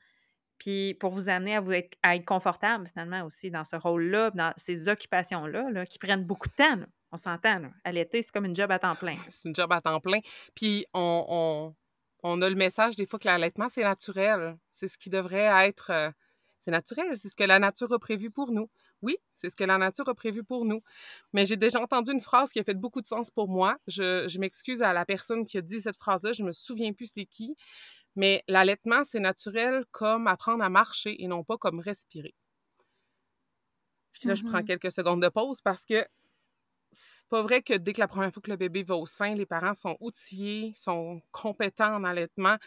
puis pour vous amener à vous être, confortable finalement aussi dans ce rôle-là, dans ces occupations-là, là, qui prennent beaucoup de temps. On s'entend, Allaiter, c'est comme une job à temps plein. C'est une job à temps plein. Puis on on a le message des fois que l'allaitement, c'est naturel. C'est ce qui devrait être... Euh, c'est naturel, c'est ce que la nature a prévu pour nous. Oui, c'est ce que la nature a prévu pour nous. Mais j'ai déjà entendu une phrase qui a fait beaucoup de sens pour moi. Je, m'excuse à la personne qui a dit cette phrase-là, je me souviens plus c'est qui. Mais l'allaitement, c'est naturel comme apprendre à marcher et non pas comme respirer. Puis là, je prends mm-hmm. quelques secondes de pause parce que c'est pas vrai que dès que la première fois que le bébé va au sein, les parents sont outillés, sont compétents en allaitement.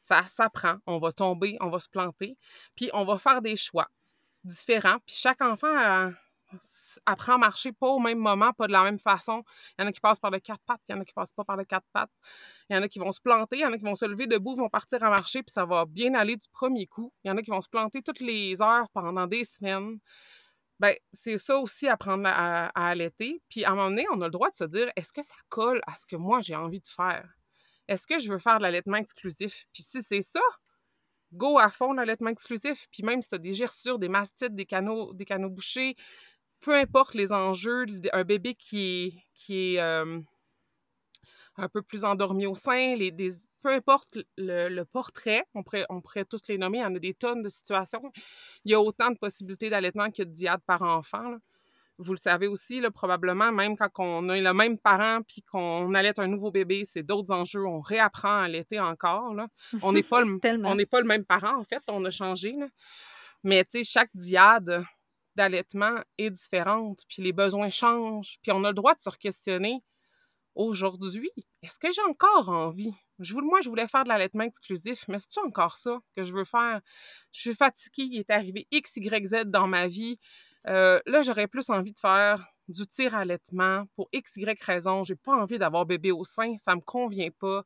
Ça s'apprend. On va tomber, on va se planter. Puis on va faire des choix différents. Puis chaque enfant apprend à marcher pas au même moment, pas de la même façon. Il y en a qui passent par le quatre pattes, il y en a qui passent pas par le quatre pattes. Il y en a qui vont se planter, il y en a qui vont se lever debout, vont partir à marcher, puis ça va bien aller du premier coup. Il y en a qui vont se planter toutes les heures pendant des semaines. Ben, c'est ça aussi apprendre à, à, allaiter. Puis à un moment donné, on a le droit de se dire est-ce que ça colle à ce que moi j'ai envie de faire? Est-ce que je veux faire de l'allaitement exclusif? Puis si c'est ça, go à fond l'allaitement exclusif. Puis même si tu as des gerçures, des mastites, des canaux, des canaux bouchés, peu importe les enjeux, un bébé qui est, qui est un peu plus endormi au sein, les, des, peu importe le, portrait, on pourrait, on pourrait tous les nommer, il y en a des tonnes de situations. Il y a autant de possibilités d'allaitement que de diade par enfant. Vous le savez aussi, là, probablement, même quand on a le même parent puis qu'on allait un nouveau bébé, c'est d'autres enjeux. On réapprend à allaiter encore. Là. On n'est pas, le, on pas le même parent, en fait. On a changé. Là. Mais, tu sais, chaque diade d'allaitement est différente, puis les besoins changent, puis on a le droit de se questionner aujourd'hui, est-ce que j'ai encore envie? Je, moi, je voulais faire de l'allaitement exclusif, mais c'est-tu encore ça que je veux faire? Je suis fatiguée, il est arrivé X, Y, Z dans ma vie. Euh, là, j'aurais plus envie de faire du tir allaitement pour X, Y raison. J'ai pas envie d'avoir bébé au sein, ça me convient pas.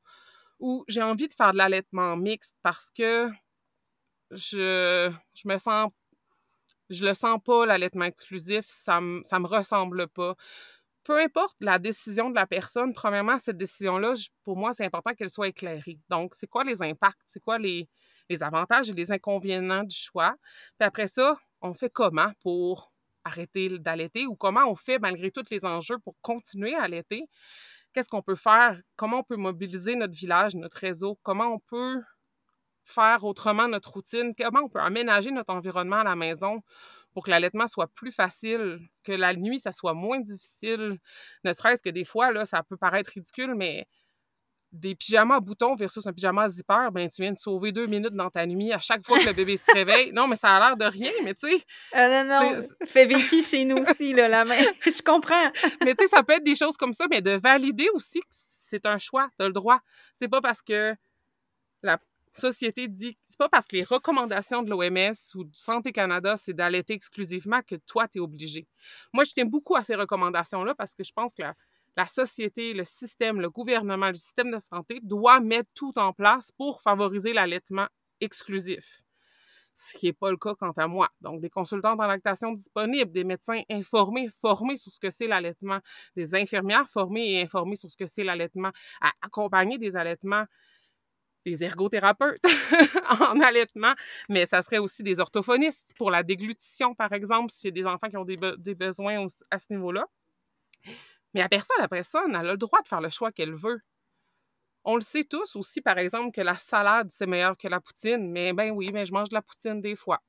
Ou j'ai envie de faire de l'allaitement mixte parce que je, je me sens je le sens pas, l'allaitement exclusif, ça me, ça me ressemble pas peu importe la décision de la personne, premièrement, cette décision-là, pour moi, c'est important qu'elle soit éclairée. Donc, c'est quoi les impacts? C'est quoi les, avantages et les inconvénients du choix? Puis après ça, on fait comment pour arrêter d'allaiter ou comment on fait malgré tous les enjeux pour continuer à allaiter? Qu'est-ce qu'on peut faire? Comment on peut mobiliser notre village, notre réseau? Comment on peut faire autrement notre routine? Comment on peut aménager notre environnement à la maison pour que l'allaitement soit plus facile, que la nuit, ça soit moins difficile. Ne serait-ce que des fois, là, ça peut paraître ridicule, mais des pyjamas à boutons versus un pyjama à zipper, ben tu viens de sauver deux minutes dans ta nuit à chaque fois que le bébé se réveille. Non, mais ça a l'air de rien, mais tu sais. Ah non, non, fait vécu chez nous aussi, là, la main. Je comprends. mais tu sais, ça peut être des choses comme ça, mais de valider aussi que c'est un choix, tu as le droit. C'est pas parce que la société dit, c'est pas parce que les recommandations de l'OMS ou du Santé Canada, c'est d'allaiter exclusivement que toi, tu es obligé. Moi, je tiens beaucoup à ces recommandations-là parce que je pense que la, la société, le système, le gouvernement, le système de santé doit mettre tout en place pour favoriser l'allaitement exclusif. Ce qui n'est pas le cas quant à moi. Donc, des consultantes en lactation disponibles, des médecins informés, formés sur ce que c'est l'allaitement, des infirmières formées et informées sur ce que c'est l'allaitement, à accompagner des allaitements des ergothérapeutes en allaitement, mais ça serait aussi des orthophonistes pour la déglutition, par exemple, s'il y a des enfants qui ont des, besoins à ce niveau-là. Mais la personne, la personne, elle a le droit de faire le choix qu'elle veut. On le sait tous aussi, par exemple, que la salade, c'est meilleur que la poutine. Mais ben oui, mais je mange de la poutine des fois.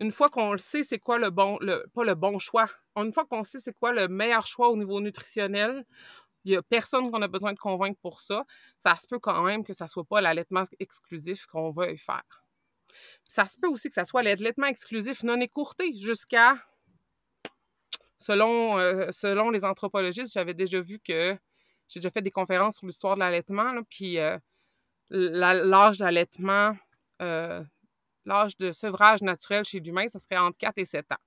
Une fois qu'on le sait, c'est quoi le bon, le... pas le bon choix. Une fois qu'on sait c'est quoi le meilleur choix au niveau nutritionnel, il n'y a personne qu'on a besoin de convaincre pour ça. Ça se peut quand même que ça ne soit pas l'allaitement exclusif qu'on veuille faire. Ça se peut aussi que ça soit l'allaitement exclusif non écourté jusqu'à, selon, euh, selon les anthropologistes, j'avais déjà vu que j'ai déjà fait des conférences sur l'histoire de l'allaitement, puis euh, l'âge d'allaitement, euh, l'âge de sevrage naturel chez l'humain, ça serait entre 4 et 7 ans.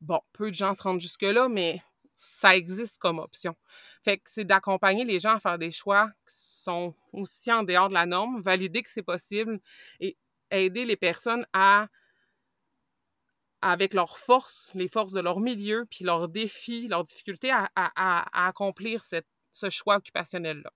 Bon, peu de gens se rendent jusque-là, mais ça existe comme option. Fait que c'est d'accompagner les gens à faire des choix qui sont aussi en dehors de la norme, valider que c'est possible et aider les personnes à avec leurs forces, les forces de leur milieu, puis leurs défis, leurs difficultés à, à accomplir cette ce choix occupationnel-là.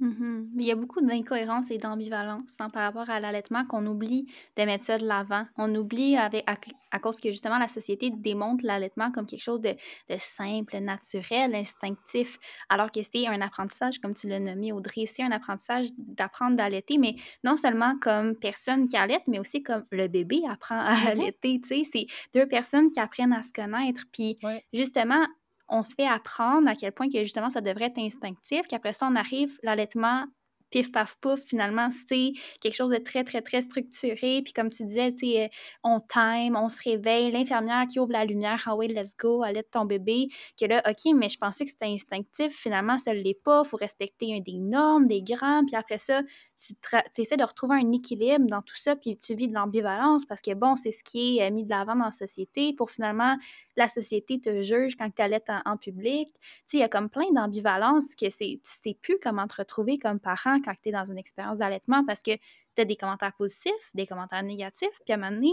Mm-hmm. Il y a beaucoup d'incohérences et d'ambivalence hein, par rapport à l'allaitement qu'on oublie de mettre ça de l'avant. On oublie avec, à, cause que justement la société démontre l'allaitement comme quelque chose de, simple, naturel, instinctif, alors que c'est un apprentissage, comme tu l'as nommé Audrey, c'est un apprentissage d'apprendre d'allaiter, mais non seulement comme personne qui allaite, mais aussi comme le bébé apprend à mm-hmm. allaiter. C'est deux personnes qui apprennent à se connaître. Puis justement, on se fait apprendre à quel point que justement ça devrait être instinctif, qu'après ça, on arrive, l'allaitement pif, paf, pouf, finalement, c'est quelque chose de très, très, très structuré. Puis comme tu disais, tu sais, euh, on time, on se réveille, l'infirmière qui ouvre la lumière, ah oui, let's go, allait ton bébé, que là, OK, mais je pensais que c'était instinctif, finalement, ça ne l'est pas, il faut respecter des normes, des grammes, puis après ça, tu, essaies de retrouver un équilibre dans tout ça, puis tu vis de l'ambivalence parce que, bon, c'est ce qui est euh, mis de l'avant dans la société. Pour finalement, la société te juge quand tu allaites en, en public. Tu il y a comme plein d'ambivalence que c'est, tu sais plus comment te retrouver comme parent quand tu es dans une expérience d'allaitement parce que tu as des commentaires positifs, des commentaires négatifs, puis à un moment donné,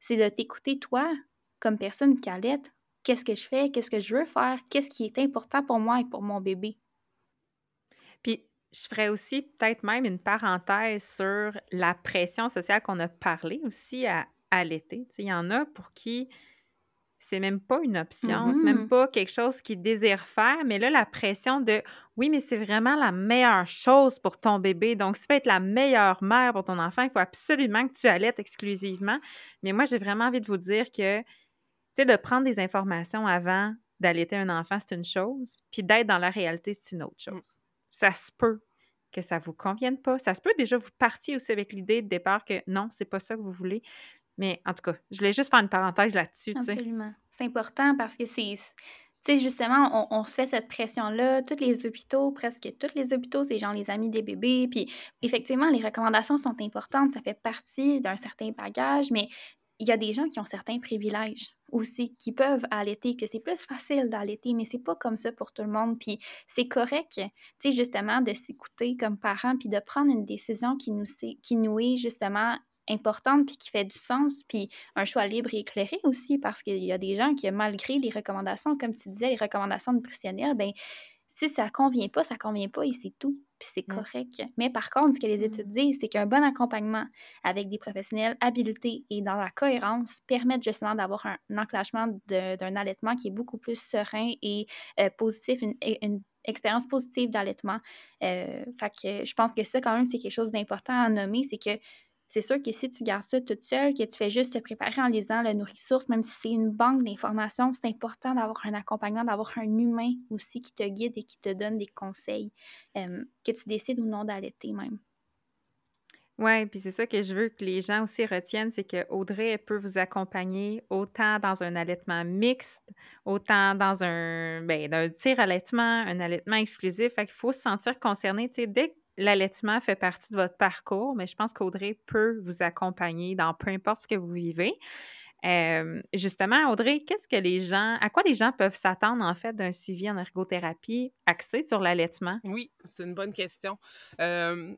c'est de t'écouter toi comme personne qui allaite. Qu'est-ce que je fais? Qu'est-ce que je veux faire? Qu'est-ce qui est important pour moi et pour mon bébé? Puis, je ferais aussi peut-être même une parenthèse sur la pression sociale qu'on a parlé aussi à allaiter. Il y en a pour qui c'est même pas une option, c'est même mm-hmm. pas quelque chose qu'ils désirent faire, mais là, la pression de oui, mais c'est vraiment la meilleure chose pour ton bébé. Donc, si tu veux être la meilleure mère pour ton enfant, il faut absolument que tu allaites exclusivement. Mais moi, j'ai vraiment envie de vous dire que, tu sais, de prendre des informations avant d'allaiter un enfant, c'est une chose, puis d'être dans la réalité, c'est une autre mm. chose. Ça se peut que ça vous convienne pas. Ça se peut déjà vous partiez aussi avec l'idée de départ que non, c'est pas ça que vous voulez. Mais en tout cas, je voulais juste faire une parenthèse là-dessus. Absolument. C'est important parce que c'est. Tu sais, justement, on, se fait cette pression-là. Tous les hôpitaux, presque tous les hôpitaux, c'est genre les amis des bébés. Puis, effectivement, les recommandations sont importantes. Ça fait partie d'un certain bagage, mais il y a des gens qui ont certains privilèges aussi, qui peuvent allaiter, que c'est plus facile d'allaiter, mais c'est pas comme ça pour tout le monde. Puis c'est correct, tu sais, justement, de s'écouter comme parent, puis de prendre une décision qui nous, qui nous est justement importante puis qui fait du sens, puis un choix libre et éclairé aussi, parce qu'il y a des gens qui, malgré les recommandations, comme tu disais, les recommandations nutritionnelles, ben si ça convient pas, ça convient pas et c'est tout, puis c'est mmh. correct. Mais par contre, ce que les mmh. études disent, c'est qu'un bon accompagnement avec des professionnels habilités et dans la cohérence permettent justement d'avoir un, enclenchement d'un allaitement qui est beaucoup plus serein et euh, positif, une, une expérience positive d'allaitement. Euh, fait que je pense que ça, quand même, c'est quelque chose d'important à nommer, c'est que c'est sûr que si tu gardes ça toute seule, que tu fais juste te préparer en lisant le nourriture, même si c'est une banque d'informations, c'est important d'avoir un accompagnement, d'avoir un humain aussi qui te guide et qui te donne des conseils, euh, que tu décides ou non d'allaiter même. Oui, puis c'est ça que je veux que les gens aussi retiennent, c'est que Audrey peut vous accompagner autant dans un allaitement mixte, autant dans un, ben, tir allaitement, un allaitement exclusif. Fait qu'il faut se sentir concerné. Dès l'allaitement fait partie de votre parcours, mais je pense qu'Audrey peut vous accompagner dans peu importe ce que vous vivez. justement, Audrey, qu'est-ce que les gens, à quoi les gens peuvent s'attendre en fait d'un suivi en ergothérapie axé sur l'allaitement? Oui, c'est une bonne question. Euh,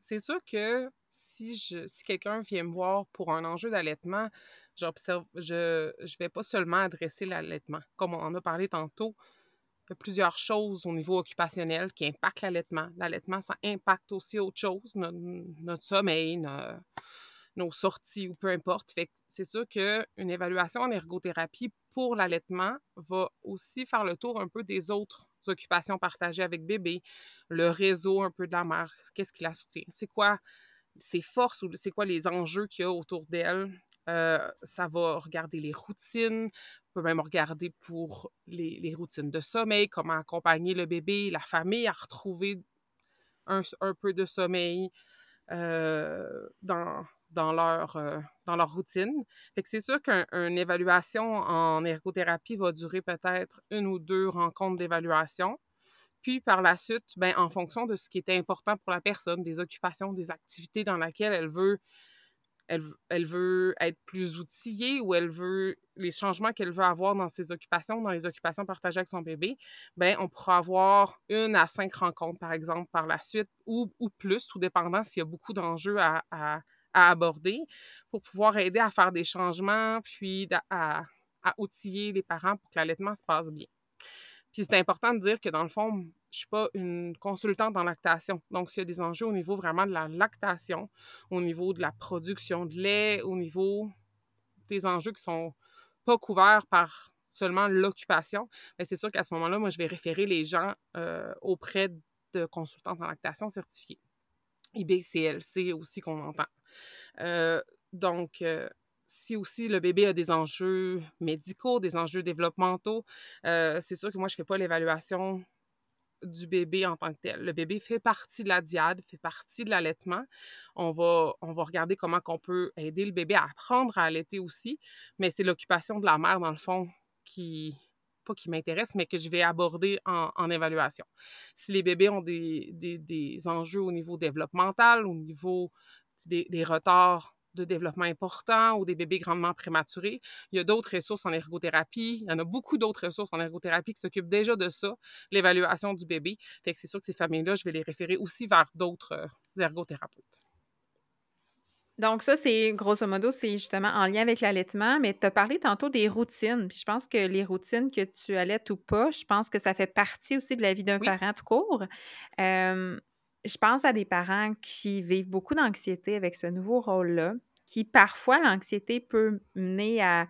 c'est sûr que si si quelqu'un vient me voir pour un enjeu d'allaitement, j'observe, je ne vais pas seulement adresser l'allaitement. Comme on en a parlé tantôt, plusieurs choses au niveau occupationnel qui impactent l'allaitement. L'allaitement, ça impacte aussi autre chose, notre, sommeil, nos, sorties ou peu importe. C'est sûr qu'une évaluation en ergothérapie pour l'allaitement va aussi faire le tour un peu des autres occupations partagées avec bébé, le réseau un peu de la mère, qu'est-ce qui la soutient, c'est quoi ses forces ou c'est quoi les enjeux qu'il y a autour d'elle. Euh, ça va regarder les routines, peut même regarder pour les, routines de sommeil, comment accompagner le bébé, la famille à retrouver un, peu de sommeil euh, dans, dans, leur, euh, dans leur routine. C'est sûr qu'une évaluation en ergothérapie va durer peut-être une ou deux rencontres d'évaluation. Puis par la suite, ben, en fonction de ce qui est important pour la personne, des occupations, des activités dans lesquelles elle veut, elle veut être plus outillée ou elle veut les changements qu'elle veut avoir dans ses occupations, dans les occupations partagées avec son bébé, ben on pourra avoir une à cinq rencontres, par exemple, par la suite, ou, ou plus, tout dépendant s'il y a beaucoup d'enjeux à, à, aborder, pour pouvoir aider à faire des changements, puis à, à outiller les parents pour que l'allaitement se passe bien. Puis c'est important de dire que dans le fond, je ne suis pas une consultante en lactation. Donc, s'il y a des enjeux au niveau vraiment de la lactation, au niveau de la production de lait, au niveau des enjeux qui sont pas couverts par seulement l'occupation, c'est sûr qu'à ce moment-là, moi, je vais référer les gens euh, auprès de consultantes en lactation certifiées. IBCLC aussi qu'on entend. Euh, donc, euh, si aussi le bébé a des enjeux médicaux, des enjeux développementaux, c'est sûr que moi, je ne fais pas l'évaluation du bébé en tant que tel. Le bébé fait partie de la diade, fait partie de l'allaitement. On va, on va regarder comment on peut aider le bébé à apprendre à allaiter aussi, mais c'est l'occupation de la mère, dans le fond, qui, pas qui m'intéresse, mais que je vais aborder en, évaluation. Si les bébés ont des, des, enjeux au niveau développemental, au niveau des, des retards de développement important ou des bébés grandement prématurés. Il y a d'autres ressources en ergothérapie. Il y en a beaucoup d'autres ressources en ergothérapie qui s'occupent déjà de ça, l'évaluation du bébé. Fait que c'est sûr que ces familles-là, je vais les référer aussi vers d'autres euh, ergothérapeutes. Donc, ça, c'est grosso modo, c'est justement en lien avec l'allaitement, mais tu as parlé tantôt des routines. Puis je pense que les routines que tu allaites ou pas, je pense que ça fait partie aussi de la vie d'un parent tout court. Euh, je pense à des parents qui vivent beaucoup d'anxiété avec ce nouveau rôle-là, qui parfois l'anxiété peut mener à,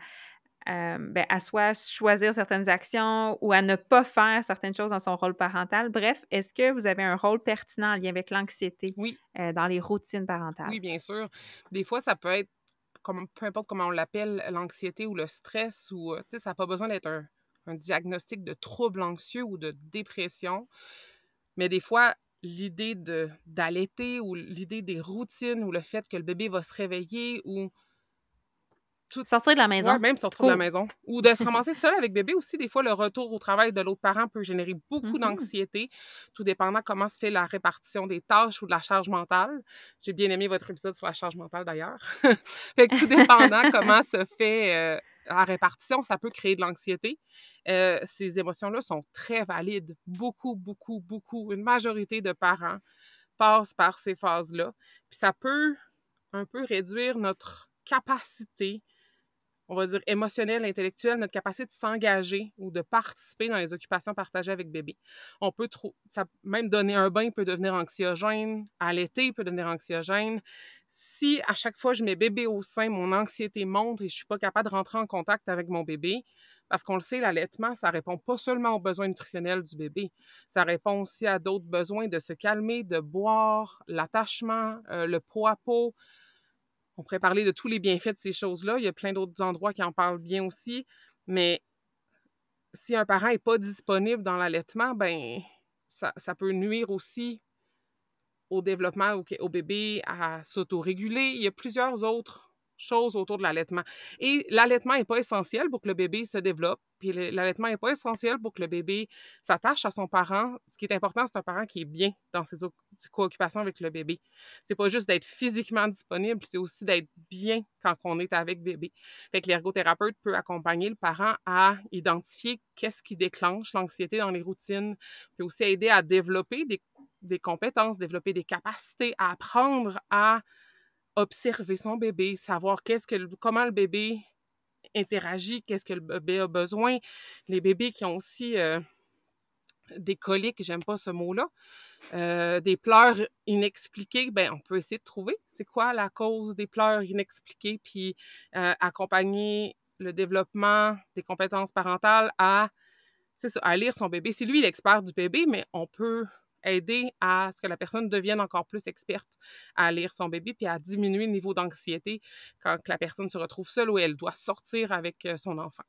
ben, à soit choisir certaines actions ou à ne pas faire certaines choses dans son rôle parental. Bref, est-ce que vous avez un rôle pertinent en lien avec l'anxiété oui. Euh, dans les routines parentales? Oui, bien sûr. Des fois, ça peut être, comme, peu importe comment on l'appelle, l'anxiété ou le stress, ou euh, ça n'a pas besoin d'être un, un diagnostic de trouble anxieux ou de dépression. Mais des fois, l'idée de d'allaiter ou l'idée des routines ou le fait que le bébé va se réveiller ou Sortir de la maison. même sortir de la maison. Ou de se ramasser seul avec bébé aussi. Des fois, le retour au travail de l'autre parent peut générer beaucoup mm-hmm. d'anxiété, tout dépendant comment se fait la répartition des tâches ou de la charge mentale. J'ai bien aimé votre épisode sur la charge mentale d'ailleurs. fait que tout dépendant comment se fait euh, la répartition, ça peut créer de l'anxiété. Euh, ces émotions-là sont très valides. Beaucoup, beaucoup, beaucoup. Une majorité de parents passent par ces phases-là. Puis ça peut un peu réduire notre capacité, on va dire émotionnelle, intellectuelle, notre capacité de s'engager ou de participer dans les occupations partagées avec bébé. On peut trop, ça même donner un bain peut devenir anxiogène, allaiter peut devenir anxiogène si à chaque fois je mets bébé au sein, mon anxiété monte et je suis pas capable de rentrer en contact avec mon bébé, parce qu'on le sait, l'allaitement, ça répond pas seulement aux besoins nutritionnels du bébé, ça répond aussi à d'autres besoins de se calmer, de boire, l'attachement, euh, le poids-peau. On pourrait parler de tous les bienfaits de ces choses-là. Il y a plein d'autres endroits qui en parlent bien aussi, mais si un parent n'est pas disponible dans l'allaitement, ben ça, ça peut nuire aussi au développement au, bébé, à s'autoréguler. Il y a plusieurs autres choses autour de l'allaitement. Et l'allaitement n'est pas essentiel pour que le bébé se développe, puis l'allaitement n'est pas essentiel pour que le bébé s'attache à son parent. Ce qui est important, c'est un parent qui est bien dans ses préoccupations avec le bébé. C'est pas juste d'être physiquement disponible, c'est aussi d'être bien quand on est avec bébé. Fait que l'ergothérapeute peut accompagner le parent à identifier qu'est-ce qui déclenche l'anxiété dans les routines, puis aussi aider à développer des, des compétences, développer des capacités, à apprendre à observer son bébé, savoir qu'est-ce que, comment le bébé interagit, qu'est-ce que le bébé a besoin. Les bébés qui ont aussi euh, des coliques, j'aime pas ce mot-là, euh, des pleurs inexpliquées, ben on peut essayer de trouver c'est quoi la cause des pleurs inexpliquées, puis euh, accompagner le développement des compétences parentales à, à lire son bébé. C'est lui l'expert du bébé, mais on peut aider à ce que la personne devienne encore plus experte à lire son bébé puis à diminuer le niveau d'anxiété quand la personne se retrouve seule ou elle doit sortir avec euh, son enfant.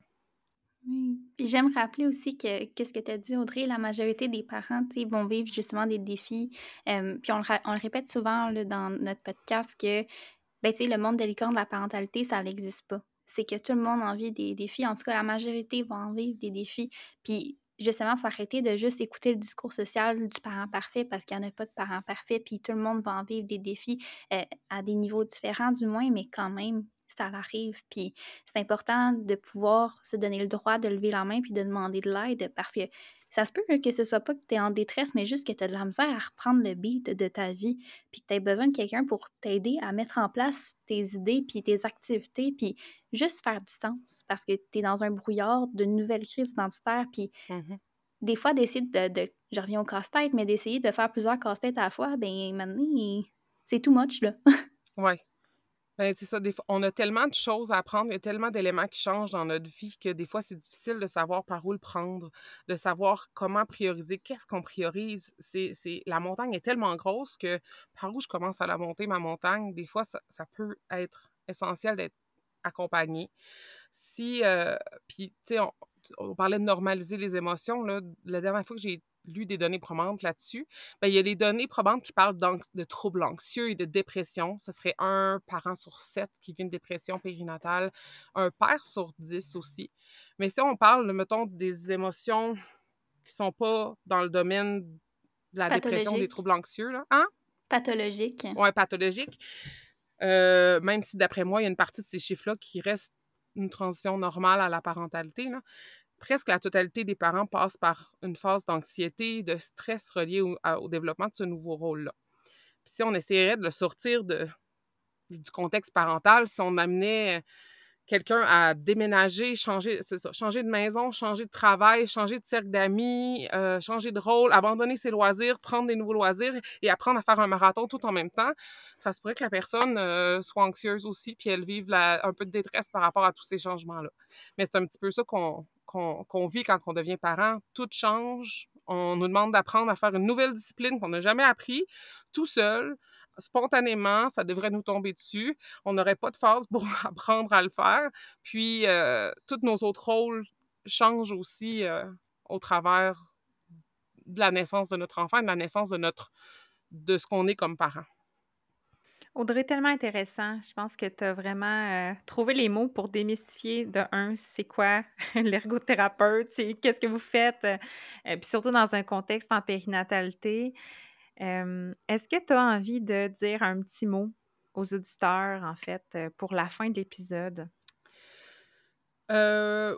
Oui. J'aime rappeler aussi que, qu'est-ce que tu as dit, Audrey, la majorité des parents vont vivre justement des défis. puis on le, répète souvent dans notre podcast que ben, le monde de de la parentalité, ça n'existe pas. C'est que tout le monde en vit des défis. En tout cas, la majorité va en vivre des défis. Puis justement, il faut arrêter de juste écouter le discours social du parent parfait parce qu'il n'y en a pas de parent parfait, puis tout le monde va en vivre des défis euh, à des niveaux différents du moins, mais quand même, ça arrive. Puis c'est important de pouvoir se donner le droit de lever la main puis de demander de l'aide parce que ça se peut que ce soit pas que tu es en détresse, mais juste que tu as de la misère à reprendre le beat de ta vie, puis que tu as besoin de quelqu'un pour t'aider à mettre en place tes idées, puis tes activités, puis juste faire du sens, parce que tu es dans un brouillard de nouvelles crises identitaires, puis mmh des fois, d'essayer de, je reviens au casse-tête, mais d'essayer de faire plusieurs casse-têtes à la fois, ben maintenant, c'est too much, là. oui. Ben, c'est ça, des fois, on a tellement de choses à apprendre, il y a tellement d'éléments qui changent dans notre vie que des fois, c'est difficile de savoir par où le prendre, de savoir comment prioriser, qu'est-ce qu'on priorise. C'est, la montagne est tellement grosse que par où je commence à la monter, ma montagne, des fois, ça, peut être essentiel d'être accompagné. Si, euh, puis, tu sais, on, on, parlait de normaliser les émotions, là, la dernière fois que j'ai lu des données probantes là-dessus. Ben, il y a les données probantes qui parlent de troubles anxieux et de dépression. Ce serait un parent sur sept qui vit une dépression périnatale, un père sur dix aussi. Mais si on parle, mettons, des émotions qui sont pas dans le domaine de la dépression, des troubles anxieux, là. Hein? Pathologique. Oui, pathologique. Euh, même si, d'après moi, il y a une partie de ces chiffres-là qui reste une transition normale à la parentalité. Là presque la totalité des parents passent par une phase d'anxiété, de stress relié au, développement de ce nouveau rôle-là. si on essaierait de le sortir du contexte parental, si on amenait quelqu'un à déménager, changer, changer de maison, changer de travail, changer de cercle d'amis, euh, changer de rôle, abandonner ses loisirs, prendre des nouveaux loisirs et apprendre à faire un marathon tout en même temps, ça se pourrait que la personne euh, soit anxieuse aussi, puis elle vive un peu de détresse par rapport à tous ces changements-là. Mais c'est un petit peu ça qu'on qu'on vit quand on devient parent. Tout change. On nous demande d'apprendre à faire une nouvelle discipline qu'on n'a jamais appris tout seul. Spontanément, ça devrait nous tomber dessus. On n'aurait pas de phase pour apprendre à le faire. Puis, euh, tous nos autres rôles changent aussi euh, au travers de la naissance de notre enfant, de la naissance de notre de ce qu'on est comme parent. Audrey, tellement intéressant. Je pense que tu as vraiment euh, trouvé les mots pour démystifier de un, c'est quoi l'ergothérapeute, qu'est-ce que vous faites, euh, puis surtout dans un contexte en périnatalité. Est-ce que tu as envie de dire un petit mot aux auditeurs, en fait, euh, pour la fin de l'épisode?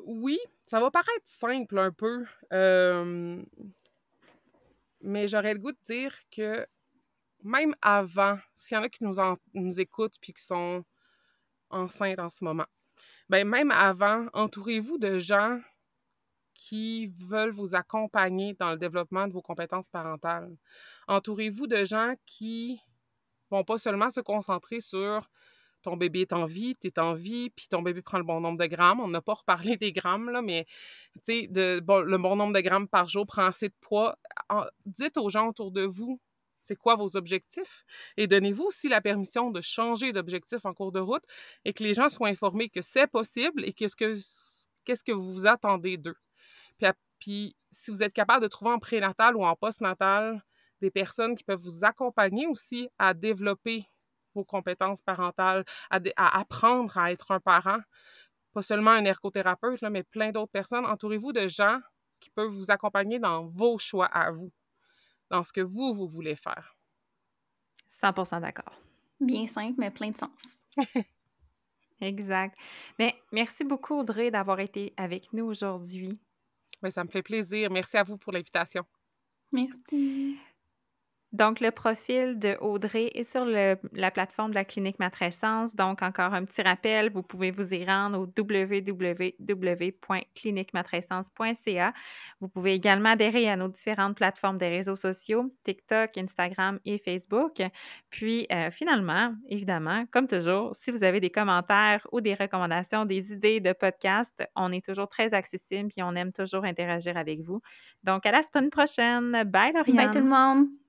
oui, ça va paraître simple un peu, mais j'aurais le goût de dire que même avant, s'il y en a qui nous, nous écoutent puis qui sont enceintes en ce moment, ben même avant, entourez-vous de gens qui veulent vous accompagner dans le développement de vos compétences parentales. Entourez-vous de gens qui vont pas seulement se concentrer sur ton bébé est en vie, tu es en vie, puis ton bébé prend le bon nombre de grammes. On n'a pas reparlé des grammes, là, mais de, le bon nombre de grammes par jour prend assez de poids. dites aux gens autour de vous c'est quoi vos objectifs? Et donnez-vous aussi la permission de changer d'objectif en cours de route et que les gens soient informés que c'est possible et qu'est-ce que, qu'est-ce que vous attendez d'eux. Puis, puis, si vous êtes capable de trouver en prénatal ou en postnatal des personnes qui peuvent vous accompagner aussi à développer vos compétences parentales, à, à apprendre à être un parent. Pas seulement un ergothérapeute, là, mais plein d'autres personnes. Entourez-vous de gens qui peuvent vous accompagner dans vos choix à vous, dans ce que vous, vous voulez faire. 100 d'accord. Bien simple, mais plein de sens. exact. Mais merci beaucoup, Audrey, d'avoir été avec nous aujourd'hui. Mais ça me fait plaisir. Merci à vous pour l'invitation. Merci. Donc, le profil de Audrey est sur la plateforme de la clinique Matrescence. Donc, encore un petit rappel, vous pouvez vous y rendre au www.cliniquematrescence.ca. Vous pouvez également adhérer à nos différentes plateformes des réseaux sociaux, TikTok, Instagram et Facebook. Puis, euh, finalement, évidemment, comme toujours, si vous avez des commentaires ou des recommandations, des idées de podcast, on est toujours très accessible et on aime toujours interagir avec vous. Donc, à la semaine prochaine. Bye, Lauriane. Bye tout le monde.